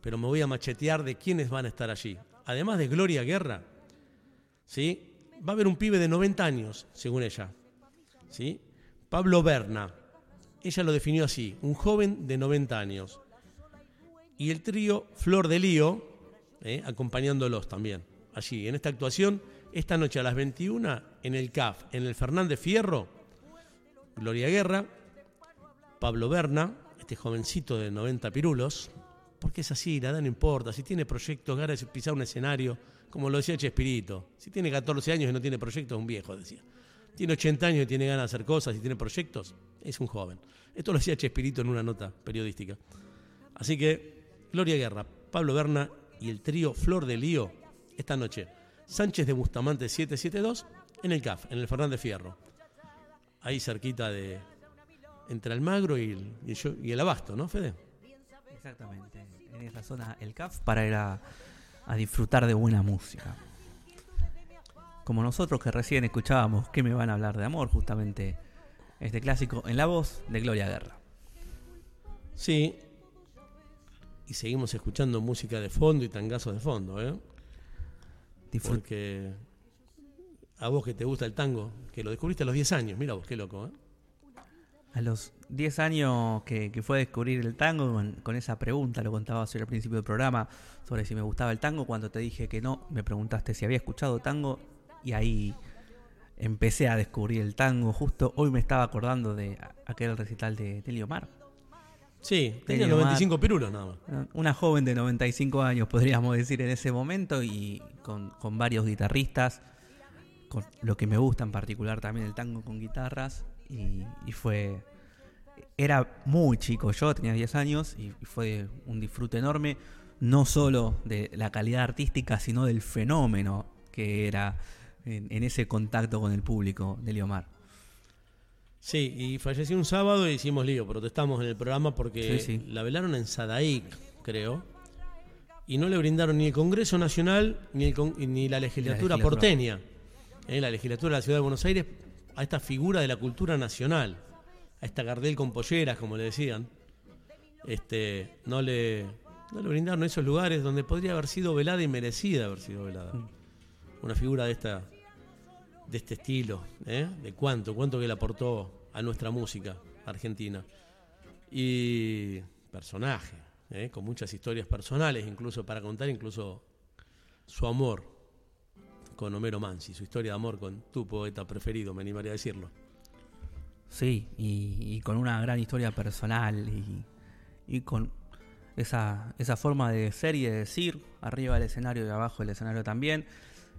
Pero me voy a machetear de quiénes van a estar allí. Además de Gloria Guerra, ¿sí? Va a haber un pibe de 90 años, según ella. ¿sí? Pablo Berna. Ella lo definió así, un joven de 90 años. Y el trío Flor de Lío, ¿eh? acompañándolos también. Allí, en esta actuación, esta noche a las 21, en el CAF, en el Fernández Fierro, Gloria Guerra, Pablo Berna, este jovencito de 90 pirulos, porque es así, la edad no importa, si tiene proyectos, ganas de pisar un escenario, como lo decía Chespirito, si tiene 14 años y no tiene proyectos, es un viejo, decía. Tiene 80 años y tiene ganas de hacer cosas y tiene proyectos, es un joven. Esto lo decía Chespirito en una nota periodística. Así que, Gloria Guerra, Pablo Berna y el trío Flor de Lío, esta noche. Sánchez de Bustamante 772 en el CAF, en el Fernández Fierro. Ahí cerquita de. entre Almagro y el, y y el Abasto, ¿no, Fede? Exactamente, en esa zona el CAF para ir a, a disfrutar de buena música. Como nosotros que recién escuchábamos que me van a hablar de amor, justamente este clásico en la voz de Gloria Guerra. Sí. Y seguimos escuchando música de fondo y tangazos de fondo, ¿eh? Porque a vos que te gusta el tango, que lo descubriste a los 10 años, mira vos, qué loco, ¿eh? A los 10 años que, que fue a descubrir el tango, con, con esa pregunta, lo contaba al principio del programa, sobre si me gustaba el tango, cuando te dije que no, me preguntaste si había escuchado tango y ahí empecé a descubrir el tango. Justo hoy me estaba acordando de aquel recital de Telio Mar. Sí, tenía 95 pirulos nada más. Una joven de 95 años, podríamos decir, en ese momento, y con, con varios guitarristas, con lo que me gusta en particular también el tango con guitarras, y, y fue... Era muy chico yo, tenía 10 años, y fue un disfrute enorme, no solo de la calidad artística, sino del fenómeno que era en, en ese contacto con el público de Liomar. Sí, y falleció un sábado y hicimos lío, protestamos en el programa porque Sí, sí. la velaron en Sadaic, creo, y no le brindaron ni el Congreso Nacional ni, el con- ni la legislatura, legislatura. porteña, eh, la legislatura de la Ciudad de Buenos Aires, a esta figura de la cultura nacional, a esta Gardel con polleras, como le decían, este, no le, no le brindaron esos lugares donde podría haber sido velada y merecida haber sido velada. Una figura de esta de este estilo, ¿eh? de cuánto, cuánto que le aportó a nuestra música argentina. Y personaje, ¿eh? con muchas historias personales, incluso para contar, incluso su amor con Homero Mansi, su historia de amor con tu poeta preferido, me animaría a decirlo. Sí, y, con una gran historia personal y, con esa, esa forma de ser y de decir, arriba del escenario y abajo del escenario también.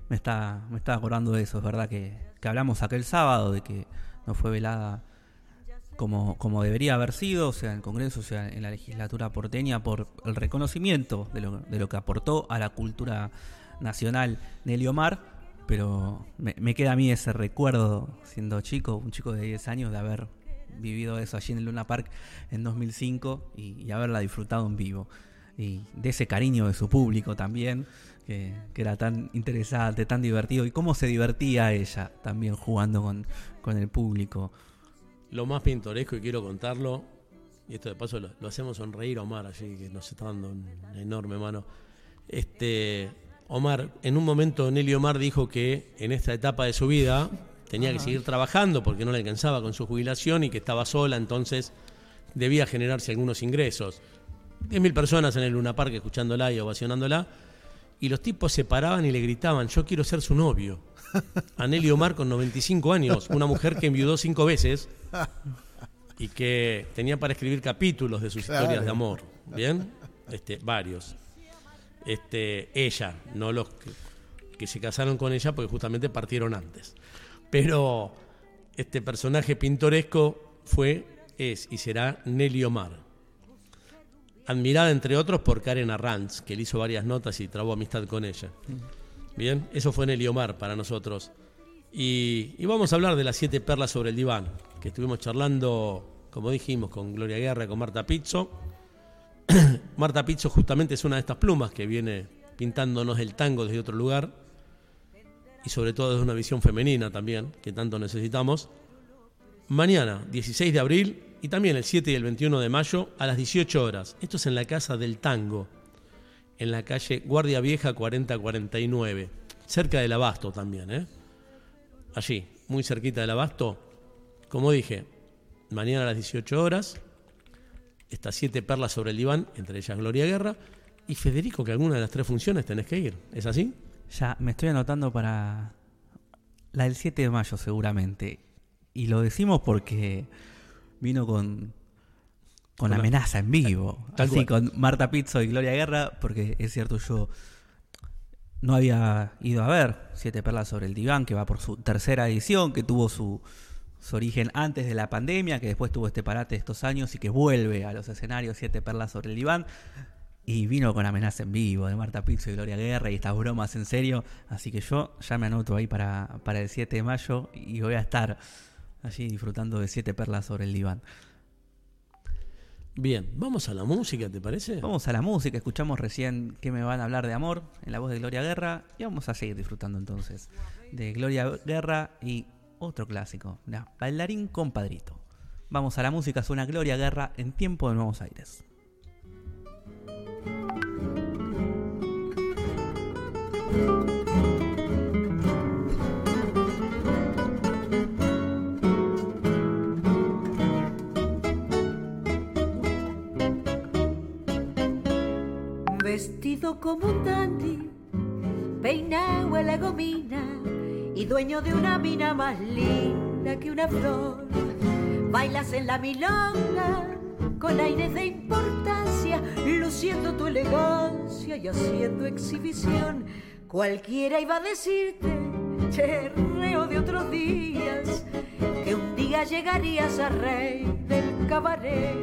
Me está, me está acordando de eso, es verdad que, que hablamos aquel sábado de que no fue velada como, como debería haber sido, sea en el Congreso, sea en la legislatura porteña, por el reconocimiento de lo, de lo que aportó a la cultura nacional Nelly Omar, pero me, queda a mí ese recuerdo, siendo chico, un chico de 10 años, de haber vivido eso allí en el Luna Park en 2005 y, y haberla disfrutado en vivo. Y de ese cariño de su público también, que, que era tan interesante, tan divertido, y cómo se divertía ella también jugando con, con el público. Lo más pintoresco, y quiero contarlo, y esto de paso lo, lo hacemos sonreír a Omar allí, que nos está dando una enorme mano. Este, Omar, en un momento Nelly Omar dijo que en esta etapa de su vida tenía que seguir trabajando porque no le alcanzaba con su jubilación y que estaba sola, entonces debía generarse algunos ingresos. 10.000 personas en el Luna Park escuchándola y ovacionándola, y los tipos se paraban y le gritaban, yo quiero ser su novio. A Nelly Omar con 95 años, una mujer que enviudó cinco veces y que tenía para escribir capítulos de sus Claro. historias de amor. ¿Bien? Este, varios. Este, ella, no los que, se casaron con ella porque justamente partieron antes. Pero este personaje pintoresco fue es y será Nelly Omar. Admirada, entre otros, por Karen Arranz, que le hizo varias notas y trabó amistad con ella. Bien, eso fue Nelly Omar para nosotros. Y, y vamos a hablar de las siete perlas sobre el diván, que estuvimos charlando, como dijimos, con Gloria Guerra, con Marta Pizzo. Marta Pizzo justamente es una de estas plumas que viene pintándonos el tango desde otro lugar y sobre todo desde una visión femenina también, que tanto necesitamos. Mañana, 16 de abril, y también el 7 y el 21 de mayo, a las 18 horas. Esto es en la Casa del Tango, en la calle Guardia Vieja 4049, cerca del Abasto también, ¿eh? Allí, muy cerquita del Abasto. Como dije, mañana a las 18 horas, estas siete perlas sobre el diván, entre ellas Gloria Guerra, y Federico, que alguna de las tres funciones tenés que ir. ¿Es así? Ya, me estoy anotando para la del 7 de mayo seguramente. Y lo decimos porque vino con, con amenaza en vivo. Tal Así cual. con Marta Pizzo y Gloria Guerra, porque es cierto, yo no había ido a ver Siete Perlas sobre el Diván, que va por su tercera edición, que tuvo su, su origen antes de la pandemia, que después tuvo este parate estos años y que vuelve a los escenarios Siete Perlas sobre el Diván. Y vino con amenaza en vivo de Marta Pizzo y Gloria Guerra y estas bromas en serio. Así que yo ya me anoto ahí para, para el 7 de mayo y voy a estar allí disfrutando de Siete Perlas sobre el Diván. Bien, vamos a la música, ¿te parece? Vamos a la música, escuchamos recién que me van a hablar de amor en la voz de Gloria Guerra y vamos a seguir disfrutando entonces de Gloria Guerra y otro clásico, la Bailarín Compadrito. Vamos a la música, suena Gloria Guerra en Tiempo de Nuevos Aires. Vestido como un dandy, peinado a la gomina y dueño de una mina más linda que una flor. Bailas en la milonga con aires de importancia, luciendo tu elegancia y haciendo exhibición. Cualquiera iba a decirte, cherreo de otros días, que un día llegarías a rey del cabaret,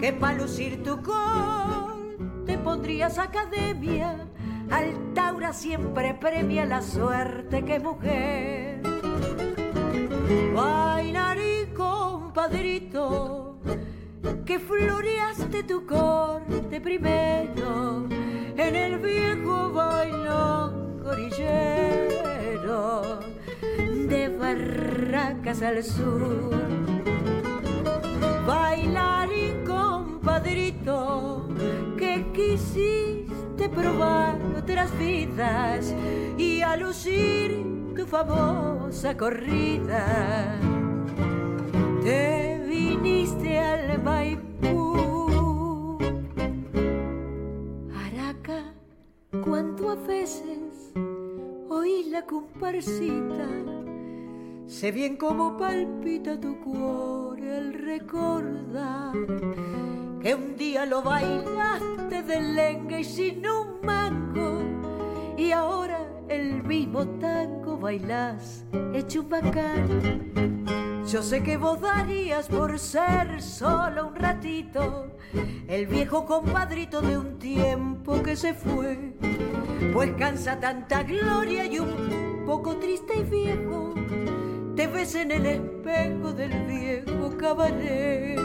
que para lucir tu col te pondrías academia. Altaura siempre premia la suerte que mujer. Bailarín compadrito, que floreaste tu corte primero en el viejo bailón gorillero de Barracas al sur. Bailarín compadrito, que quisiste probar otras vidas y a lucir tu famosa corrida. Te viniste al Maipú. Araca, cuánto a veces oí la comparsita. Sé bien cómo palpita tu cuore al recordar que un día lo bailaste de lenga y sin un mango y ahora el mismo tango bailás hecho un bacán. Yo sé que vos darías por ser solo un ratito el viejo compadrito de un tiempo que se fue, pues cansa tanta gloria y un poco triste y viejo. Te ves en el espejo del viejo cabaret.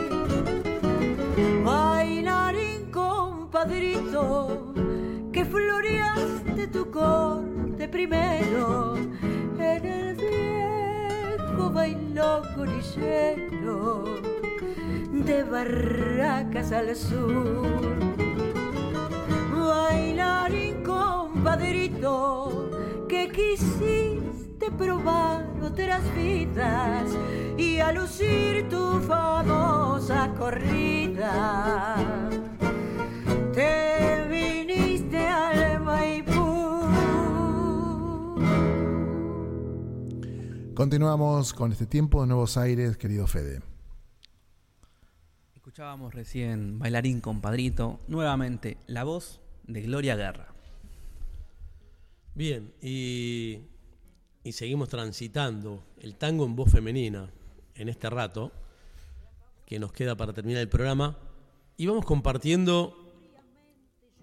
Bailarín compadrito, que floreaste tu corte primero en el viejo bailón gorillero de Barracas al sur. Bailarín compadrito, que quisiste probar otras vidas y a lucir tu famosa corrida. Te viniste al Maipú. Continuamos con este tiempo de Nuevos Aires, querido Fede. Escuchábamos recién Bailarín Compadrito, nuevamente la voz de Gloria Guerra. Bien, y, y seguimos transitando el tango en voz femenina en este rato, que nos queda para terminar el programa. Y vamos compartiendo,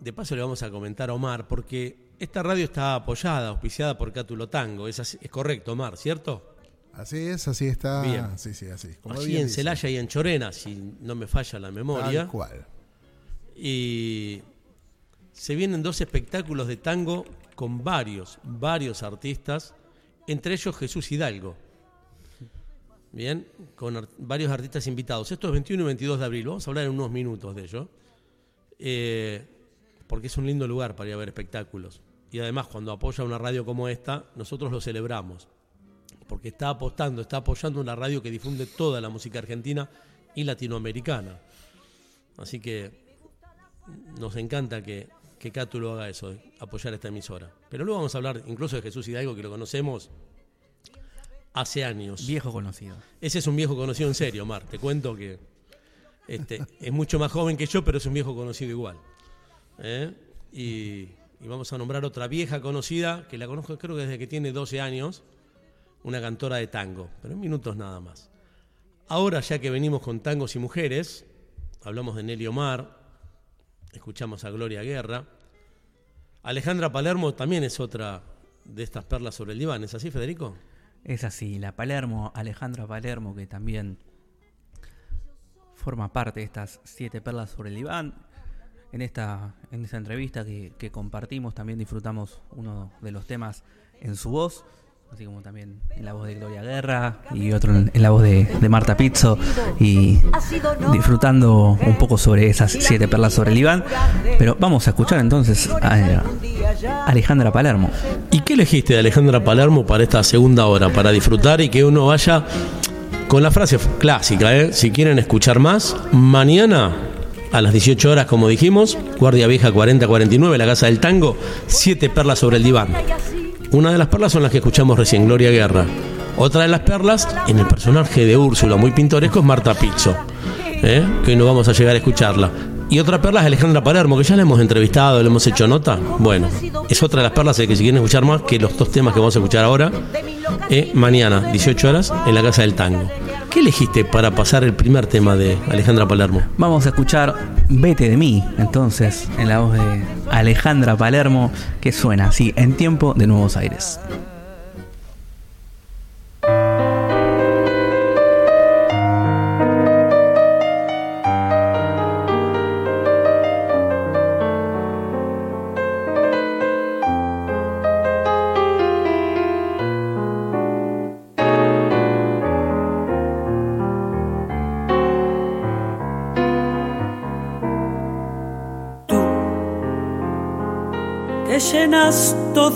de paso le vamos a comentar a Omar, porque esta radio está apoyada, auspiciada por Cátulo Tango. Es, así- es correcto, Omar, ¿cierto? Así es, así está. Bien. Sí, sí, así. Como bien en. Celaya y en Chorena, si no me falla la memoria. Tal cual. Y se vienen dos espectáculos de tango con varios, varios artistas, entre ellos Jesús Hidalgo. Bien, con ar- varios artistas invitados. Esto es 21 y 22 de abril, vamos a hablar en unos minutos de ello. Eh, porque es un lindo lugar para ir a ver espectáculos. Y además, cuando apoya una radio como esta, nosotros lo celebramos. Porque está apostando, está apoyando una radio que difunde toda la música argentina y latinoamericana. Así que nos encanta que, que Cátulo haga eso, apoyar esta emisora. Pero luego vamos a hablar incluso de Jesús Hidalgo, que lo conocemos hace años. Viejo conocido. Ese es un viejo conocido en serio, Omar. Te cuento que este, es mucho más joven que yo, pero es un viejo conocido igual. ¿Eh? Y, y vamos a nombrar otra vieja conocida, que la conozco creo que desde que tiene 12 años, una cantora de tango, pero en minutos nada más. Ahora, ya que venimos con tangos y mujeres, hablamos de Nelly Omar, escuchamos a Gloria Guerra. Alejandra Palermo también es otra de estas perlas sobre el diván, ¿es así, Federico? Es así, la Palermo, Alejandra Palermo, que también forma parte de estas siete perlas sobre el diván. En esta, en esta entrevista que, que compartimos también disfrutamos uno de los temas en su voz, así como también en la voz de Gloria Guerra y otro en, la voz de, de Marta Pizzo y disfrutando un poco sobre esas siete perlas sobre el diván. Pero vamos a escuchar entonces a Alejandra Palermo. ¿Y qué elegiste de Alejandra Palermo para esta segunda hora? Para disfrutar y que uno vaya con la frase clásica, ¿eh? Si quieren escuchar más, mañana a las 18 horas, como dijimos, Guardia Vieja 4049, la Casa del Tango, siete perlas sobre el diván. Una de las perlas son las que escuchamos recién, Gloria Guerra. Otra de las perlas, en el personaje de Úrsula, muy pintoresco, es Marta Pizzo, ¿eh? que hoy no vamos a llegar a escucharla. Y otra perla es Alejandra Palermo, que ya la hemos entrevistado, le hemos hecho nota. Bueno, es otra de las perlas de que si quieren escuchar más que los dos temas que vamos a escuchar ahora, eh, mañana, 18 horas, en la Casa del Tango. ¿Qué elegiste para pasar el primer tema de Alejandra Palermo? Vamos a escuchar Vete de mí, entonces, en la voz de Alejandra Palermo, que suena así, en tiempo de Nuevos Aires.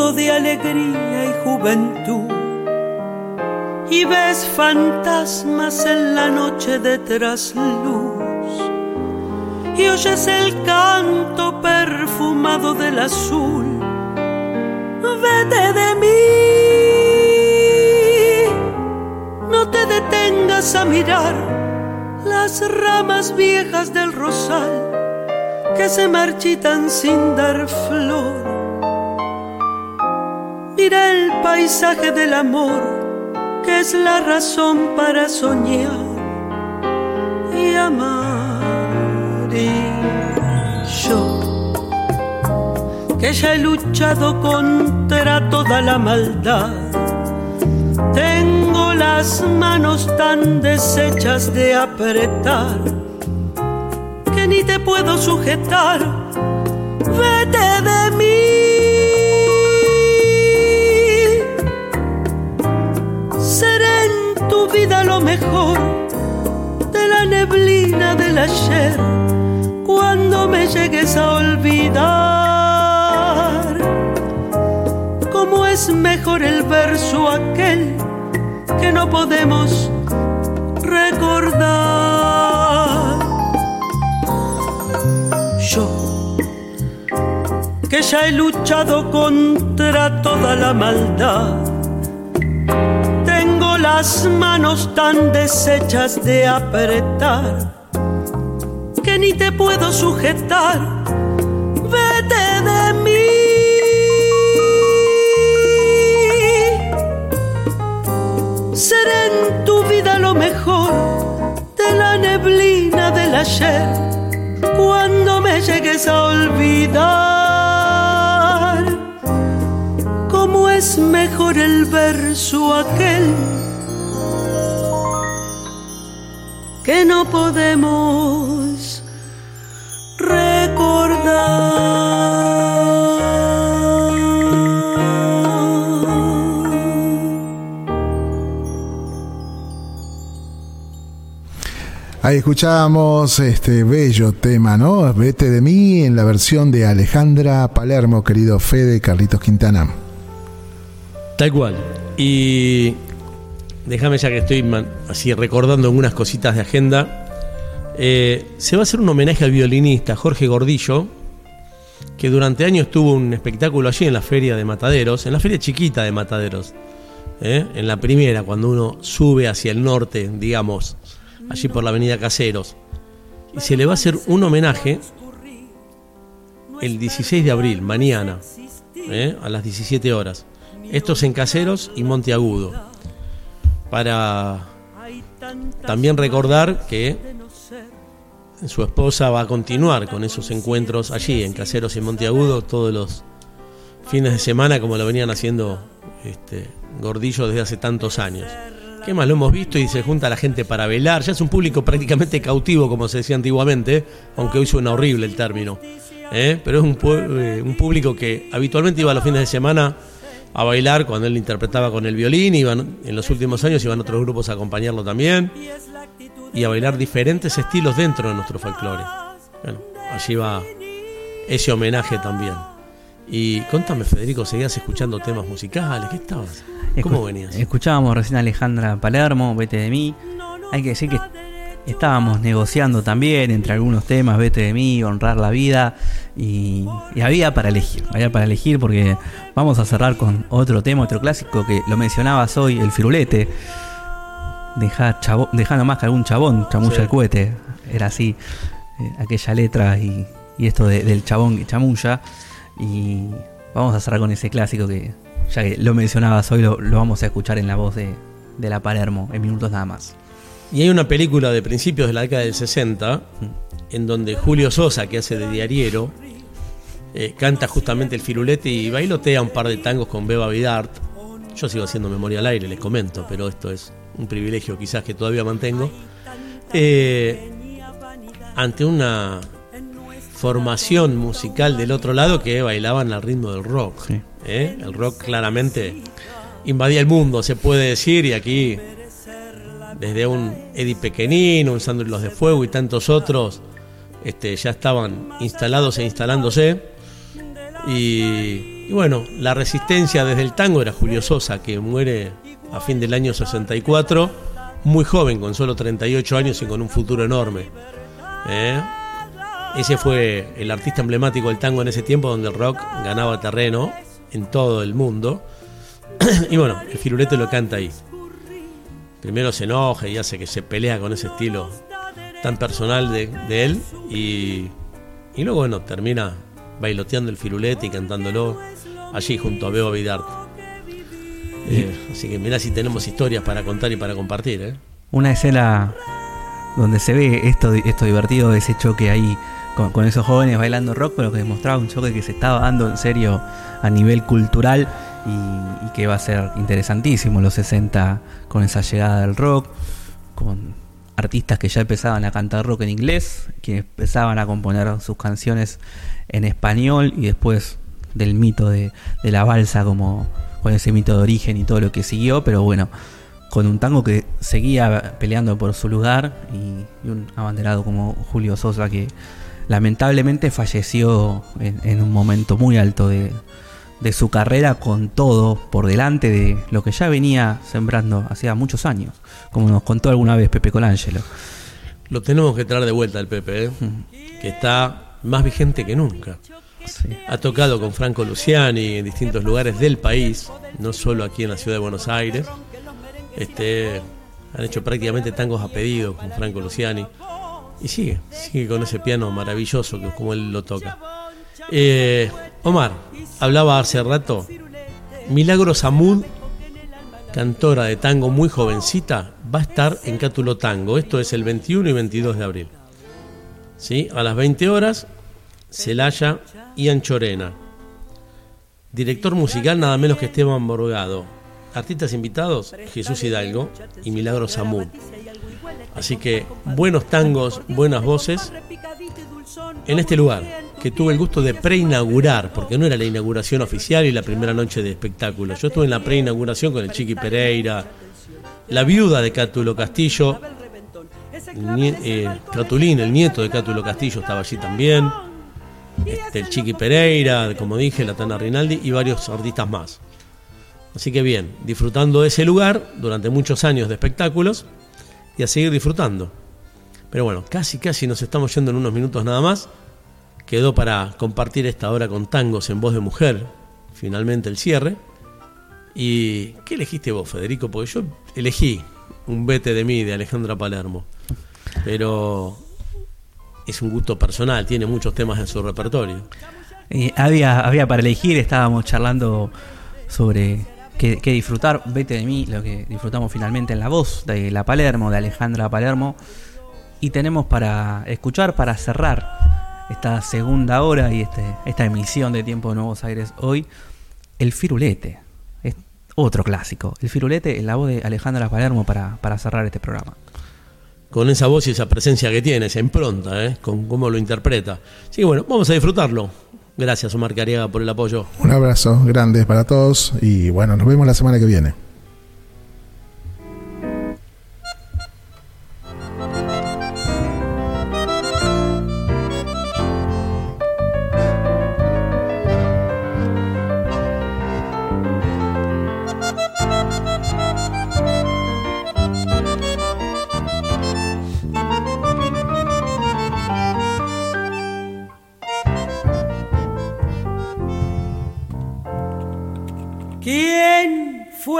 De alegría y juventud y ves fantasmas en la noche de trasluz y oyes el canto perfumado del azul. Vete de mí, no te detengas a mirar las ramas viejas del rosal que se marchitan sin dar flor. Mira el paisaje del amor, que es la razón para soñar y amar. Y yo, que ya he luchado contra toda la maldad, tengo las manos tan deshechas de apretar que ni te puedo sujetar. Vete de de la neblina del ayer cuando me llegues a olvidar. Cómo es mejor el verso aquel que no podemos recordar yo, que ya he luchado contra toda la maldad. Las manos tan deshechas de apretar que ni te puedo sujetar. Vete de mí. Seré en tu vida lo mejor de la neblina ayer, cuando me llegues a olvidar, cómo es mejor el verso aquel que no podemos Ahí escuchábamos este bello tema, ¿no? Vete de mí en la versión de Alejandra Palermo, querido Fede Carlitos Quintana. Tal cual. Y déjame ya que estoy así recordando algunas cositas de agenda. Eh, se va a hacer un homenaje al violinista Jorge Gordillo, que durante años tuvo un espectáculo allí en la feria de Mataderos, en la feria chiquita de Mataderos, ¿eh? en la primera, cuando uno sube hacia el norte, digamos, allí por la avenida Caseros. Y se le va a hacer un homenaje el 16 de abril, mañana, ¿eh? a las 17 horas. Esto es en Caseros y Monteagudo. Para también recordar que su esposa va a continuar con esos encuentros allí en Caseros y Monteagudo todos los fines de semana como lo venían haciendo este, Gordillo desde hace tantos años. ¿Qué más? Lo hemos visto y se junta la gente para velar. Ya es un público prácticamente cautivo, como se decía antiguamente, aunque hoy suena horrible el término. ¿eh? Pero es un, eh, un público que habitualmente iba los fines de semana a bailar cuando él interpretaba con el violín. Iban, en los últimos años iban otros grupos a acompañarlo también. Y a bailar diferentes estilos dentro de nuestro folclore. Bueno, allí va ese homenaje también. Y contame, Federico, ¿seguías escuchando temas musicales? ¿Qué estabas? ¿Cómo Escu- venías? Escuchábamos recién a Alejandra Palermo, Vete de mí. Hay que decir que estábamos negociando también entre algunos temas, Vete de mí, Honrar la vida. Y, y había para elegir, había para elegir porque vamos a cerrar con otro tema, otro clásico que lo mencionabas hoy, el firulete. Deja, nomás que algún chabón chamulla Sí. el cohete. Era así, eh, aquella letra y, y esto de- del chabón que chamulla. Y vamos a cerrar con ese clásico que, ya que lo mencionabas hoy, lo, lo vamos a escuchar en la voz de, de la Palermo, en minutos nada más. Y hay una película de principios de la década del 60 en donde Julio Sosa, que hace de diariero, eh, canta justamente el firulete y bailotea un par de tangos con Beba Vidart. Yo sigo haciendo memoria al aire, les comento, pero esto es un privilegio quizás que todavía mantengo. Eh, ante una formación musical del otro lado que bailaban al ritmo del rock. ¿eh? El rock claramente invadía el mundo, se puede decir, y aquí desde un Eddie Pequeñín, un Sandro los de Fuego y tantos otros, este, ya estaban instalados e instalándose. Y, y bueno, la resistencia desde el tango era Julio Sosa, que muere a fin del año 64, muy joven, con solo 38 años y con un futuro enorme. ¿eh? Ese fue el artista emblemático del tango en ese tiempo, donde el rock ganaba terreno en todo el mundo. y bueno, el firulete lo canta ahí. Primero se enoja y hace que se pelea con ese estilo tan personal de, de él. Y, y luego, bueno, termina bailoteando el firulete y cantándolo allí junto a Bebo Vidart. Eh, así que mirá si tenemos historias para contar y para compartir. ¿eh? Una escena donde se ve esto, esto divertido, ese choque ahí con, con esos jóvenes bailando rock, pero que demostraba un choque que se estaba dando en serio a nivel cultural y, que va a ser interesantísimo los 60 con esa llegada del rock, con artistas que ya empezaban a cantar rock en inglés, que empezaban a componer sus canciones en español y después del mito de, de la balsa como con ese mito de origen y todo lo que siguió, pero bueno, con un tango que seguía peleando por su lugar y, y un abanderado como Julio Sosa que lamentablemente falleció en, en un momento muy alto de, de su carrera con todo por delante de lo que ya venía sembrando hacía muchos años, como nos contó alguna vez Pepe Colangelo. Lo tenemos que traer de vuelta al Pepe, ¿eh? que está más vigente que nunca. Ha tocado con Franco Luciani en distintos lugares del país, no solo aquí en la ciudad de Buenos Aires. Este, han hecho prácticamente tangos a pedido con Franco Luciani. Y sigue, sigue con ese piano maravilloso que como él lo toca. Eh, Omar, hablaba hace rato. Milagros Amud, cantora de tango muy jovencita, va a estar en Cátulo Tango. Esto es el 21 y 22 de abril. ¿sí? A las 20 horas, Celaya y Anchorena. Director musical nada menos que Esteban Borgado. Artistas invitados, Jesús Hidalgo y Milagro Samú. Así que buenos tangos, buenas voces en este lugar que tuve el gusto de preinaugurar, porque no era la inauguración oficial y la primera noche de espectáculo. Yo estuve en la preinauguración con el Chiqui Pereira, la viuda de Cátulo Castillo, nie- eh, Catulín, el nieto de Cátulo Castillo, estaba allí también. Este, el Chiqui Pereira, como dije, la Tana Rinaldi y varios artistas más. Así que bien, disfrutando de ese lugar durante muchos años de espectáculos y a seguir disfrutando. Pero bueno, casi casi nos estamos yendo en unos minutos nada más. Quedó para compartir esta hora con tangos en voz de mujer, finalmente el cierre. ¿Y qué elegiste vos, Federico? Porque yo elegí un vete de mí de Alejandra Palermo. Pero es un gusto personal, tiene muchos temas en su repertorio. Eh, había, había para elegir, estábamos charlando sobre qué, qué disfrutar. Vete de mí, lo que disfrutamos finalmente en la voz de la Palermo, de Alejandra Palermo. Y tenemos para escuchar, para cerrar esta segunda hora y este, esta emisión de Tiempo de Nuevos Aires hoy, el Firulete. Es otro clásico. El Firulete en la voz de Alejandra Palermo para, para cerrar este programa. Con esa voz y esa presencia que tiene, esa impronta, ¿eh? con cómo lo interpreta. Así que bueno, vamos a disfrutarlo. Gracias, Omar Cariaga, por el apoyo. Un abrazo grande para todos y bueno, nos vemos la semana que viene.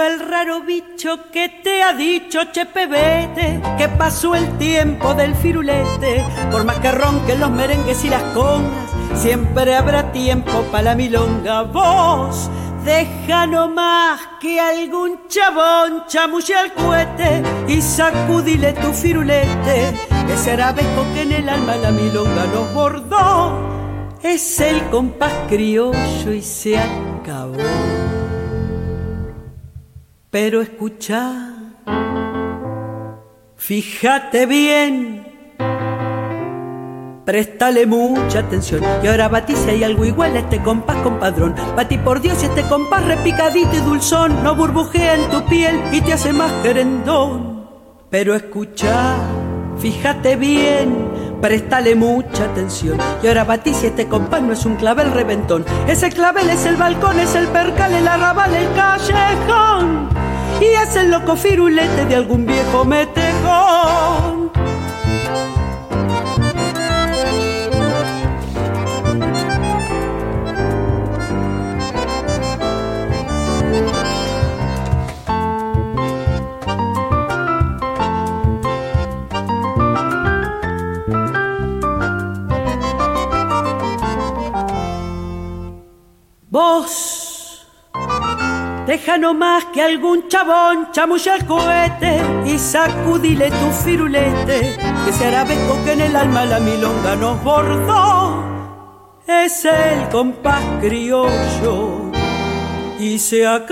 ¿Quién fue el raro bicho que te ha dicho, chepe, vete, que pasó el tiempo del firulete? Por más que ronquen los merengues y las congas, siempre habrá tiempo para la milonga. Vos, deja nomás que algún chabón chamulle al cohete y sacudile tu firulete. Ese arabeco que en el alma la milonga nos bordó es el compás criollo y se acabó. Pero escucha, fíjate bien, préstale mucha atención. Y ahora batí si hay algo igual a este compás, compadrón. Batí por Dios y este compás repicadito y dulzón no burbujea en tu piel y te hace más querendón. Pero escucha, fíjate bien, préstale mucha atención. Y ahora batí si este compás no es un clavel reventón. Ese clavel es el balcón, es el percal, el arrabal, el callejón. Y es el loco firulete de algún viejo metejón. Vos, deja nomás que algún chabón chamulle al cohete y sacudile tu firulete, que se arabeco que en el alma la milonga nos bordó. Es el compás criollo y se acabó.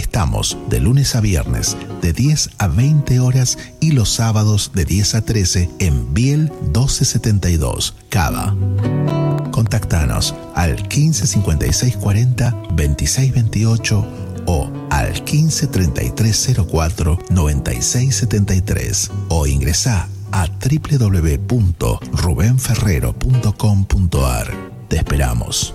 Estamos de lunes a viernes de 10 a 20 horas y los sábados de 10 a 13 en Biel 1272, Cava. Contactanos al 15 56 40 26 28 o al 15 33 04 96 73 o ingresa a www.rubenferrero.com.ar. Te esperamos.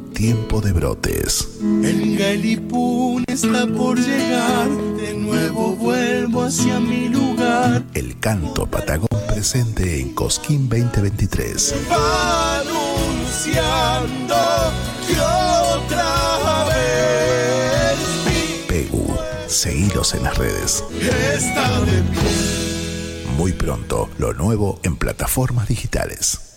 Tiempo de Brotes. El Galipún está por llegar, de nuevo vuelvo hacia mi lugar. El canto patagón presente en Cosquín 2023. Va anunciando que otra vez Pegu, seguidos en las redes. está de pie. Muy pronto, lo nuevo en plataformas digitales.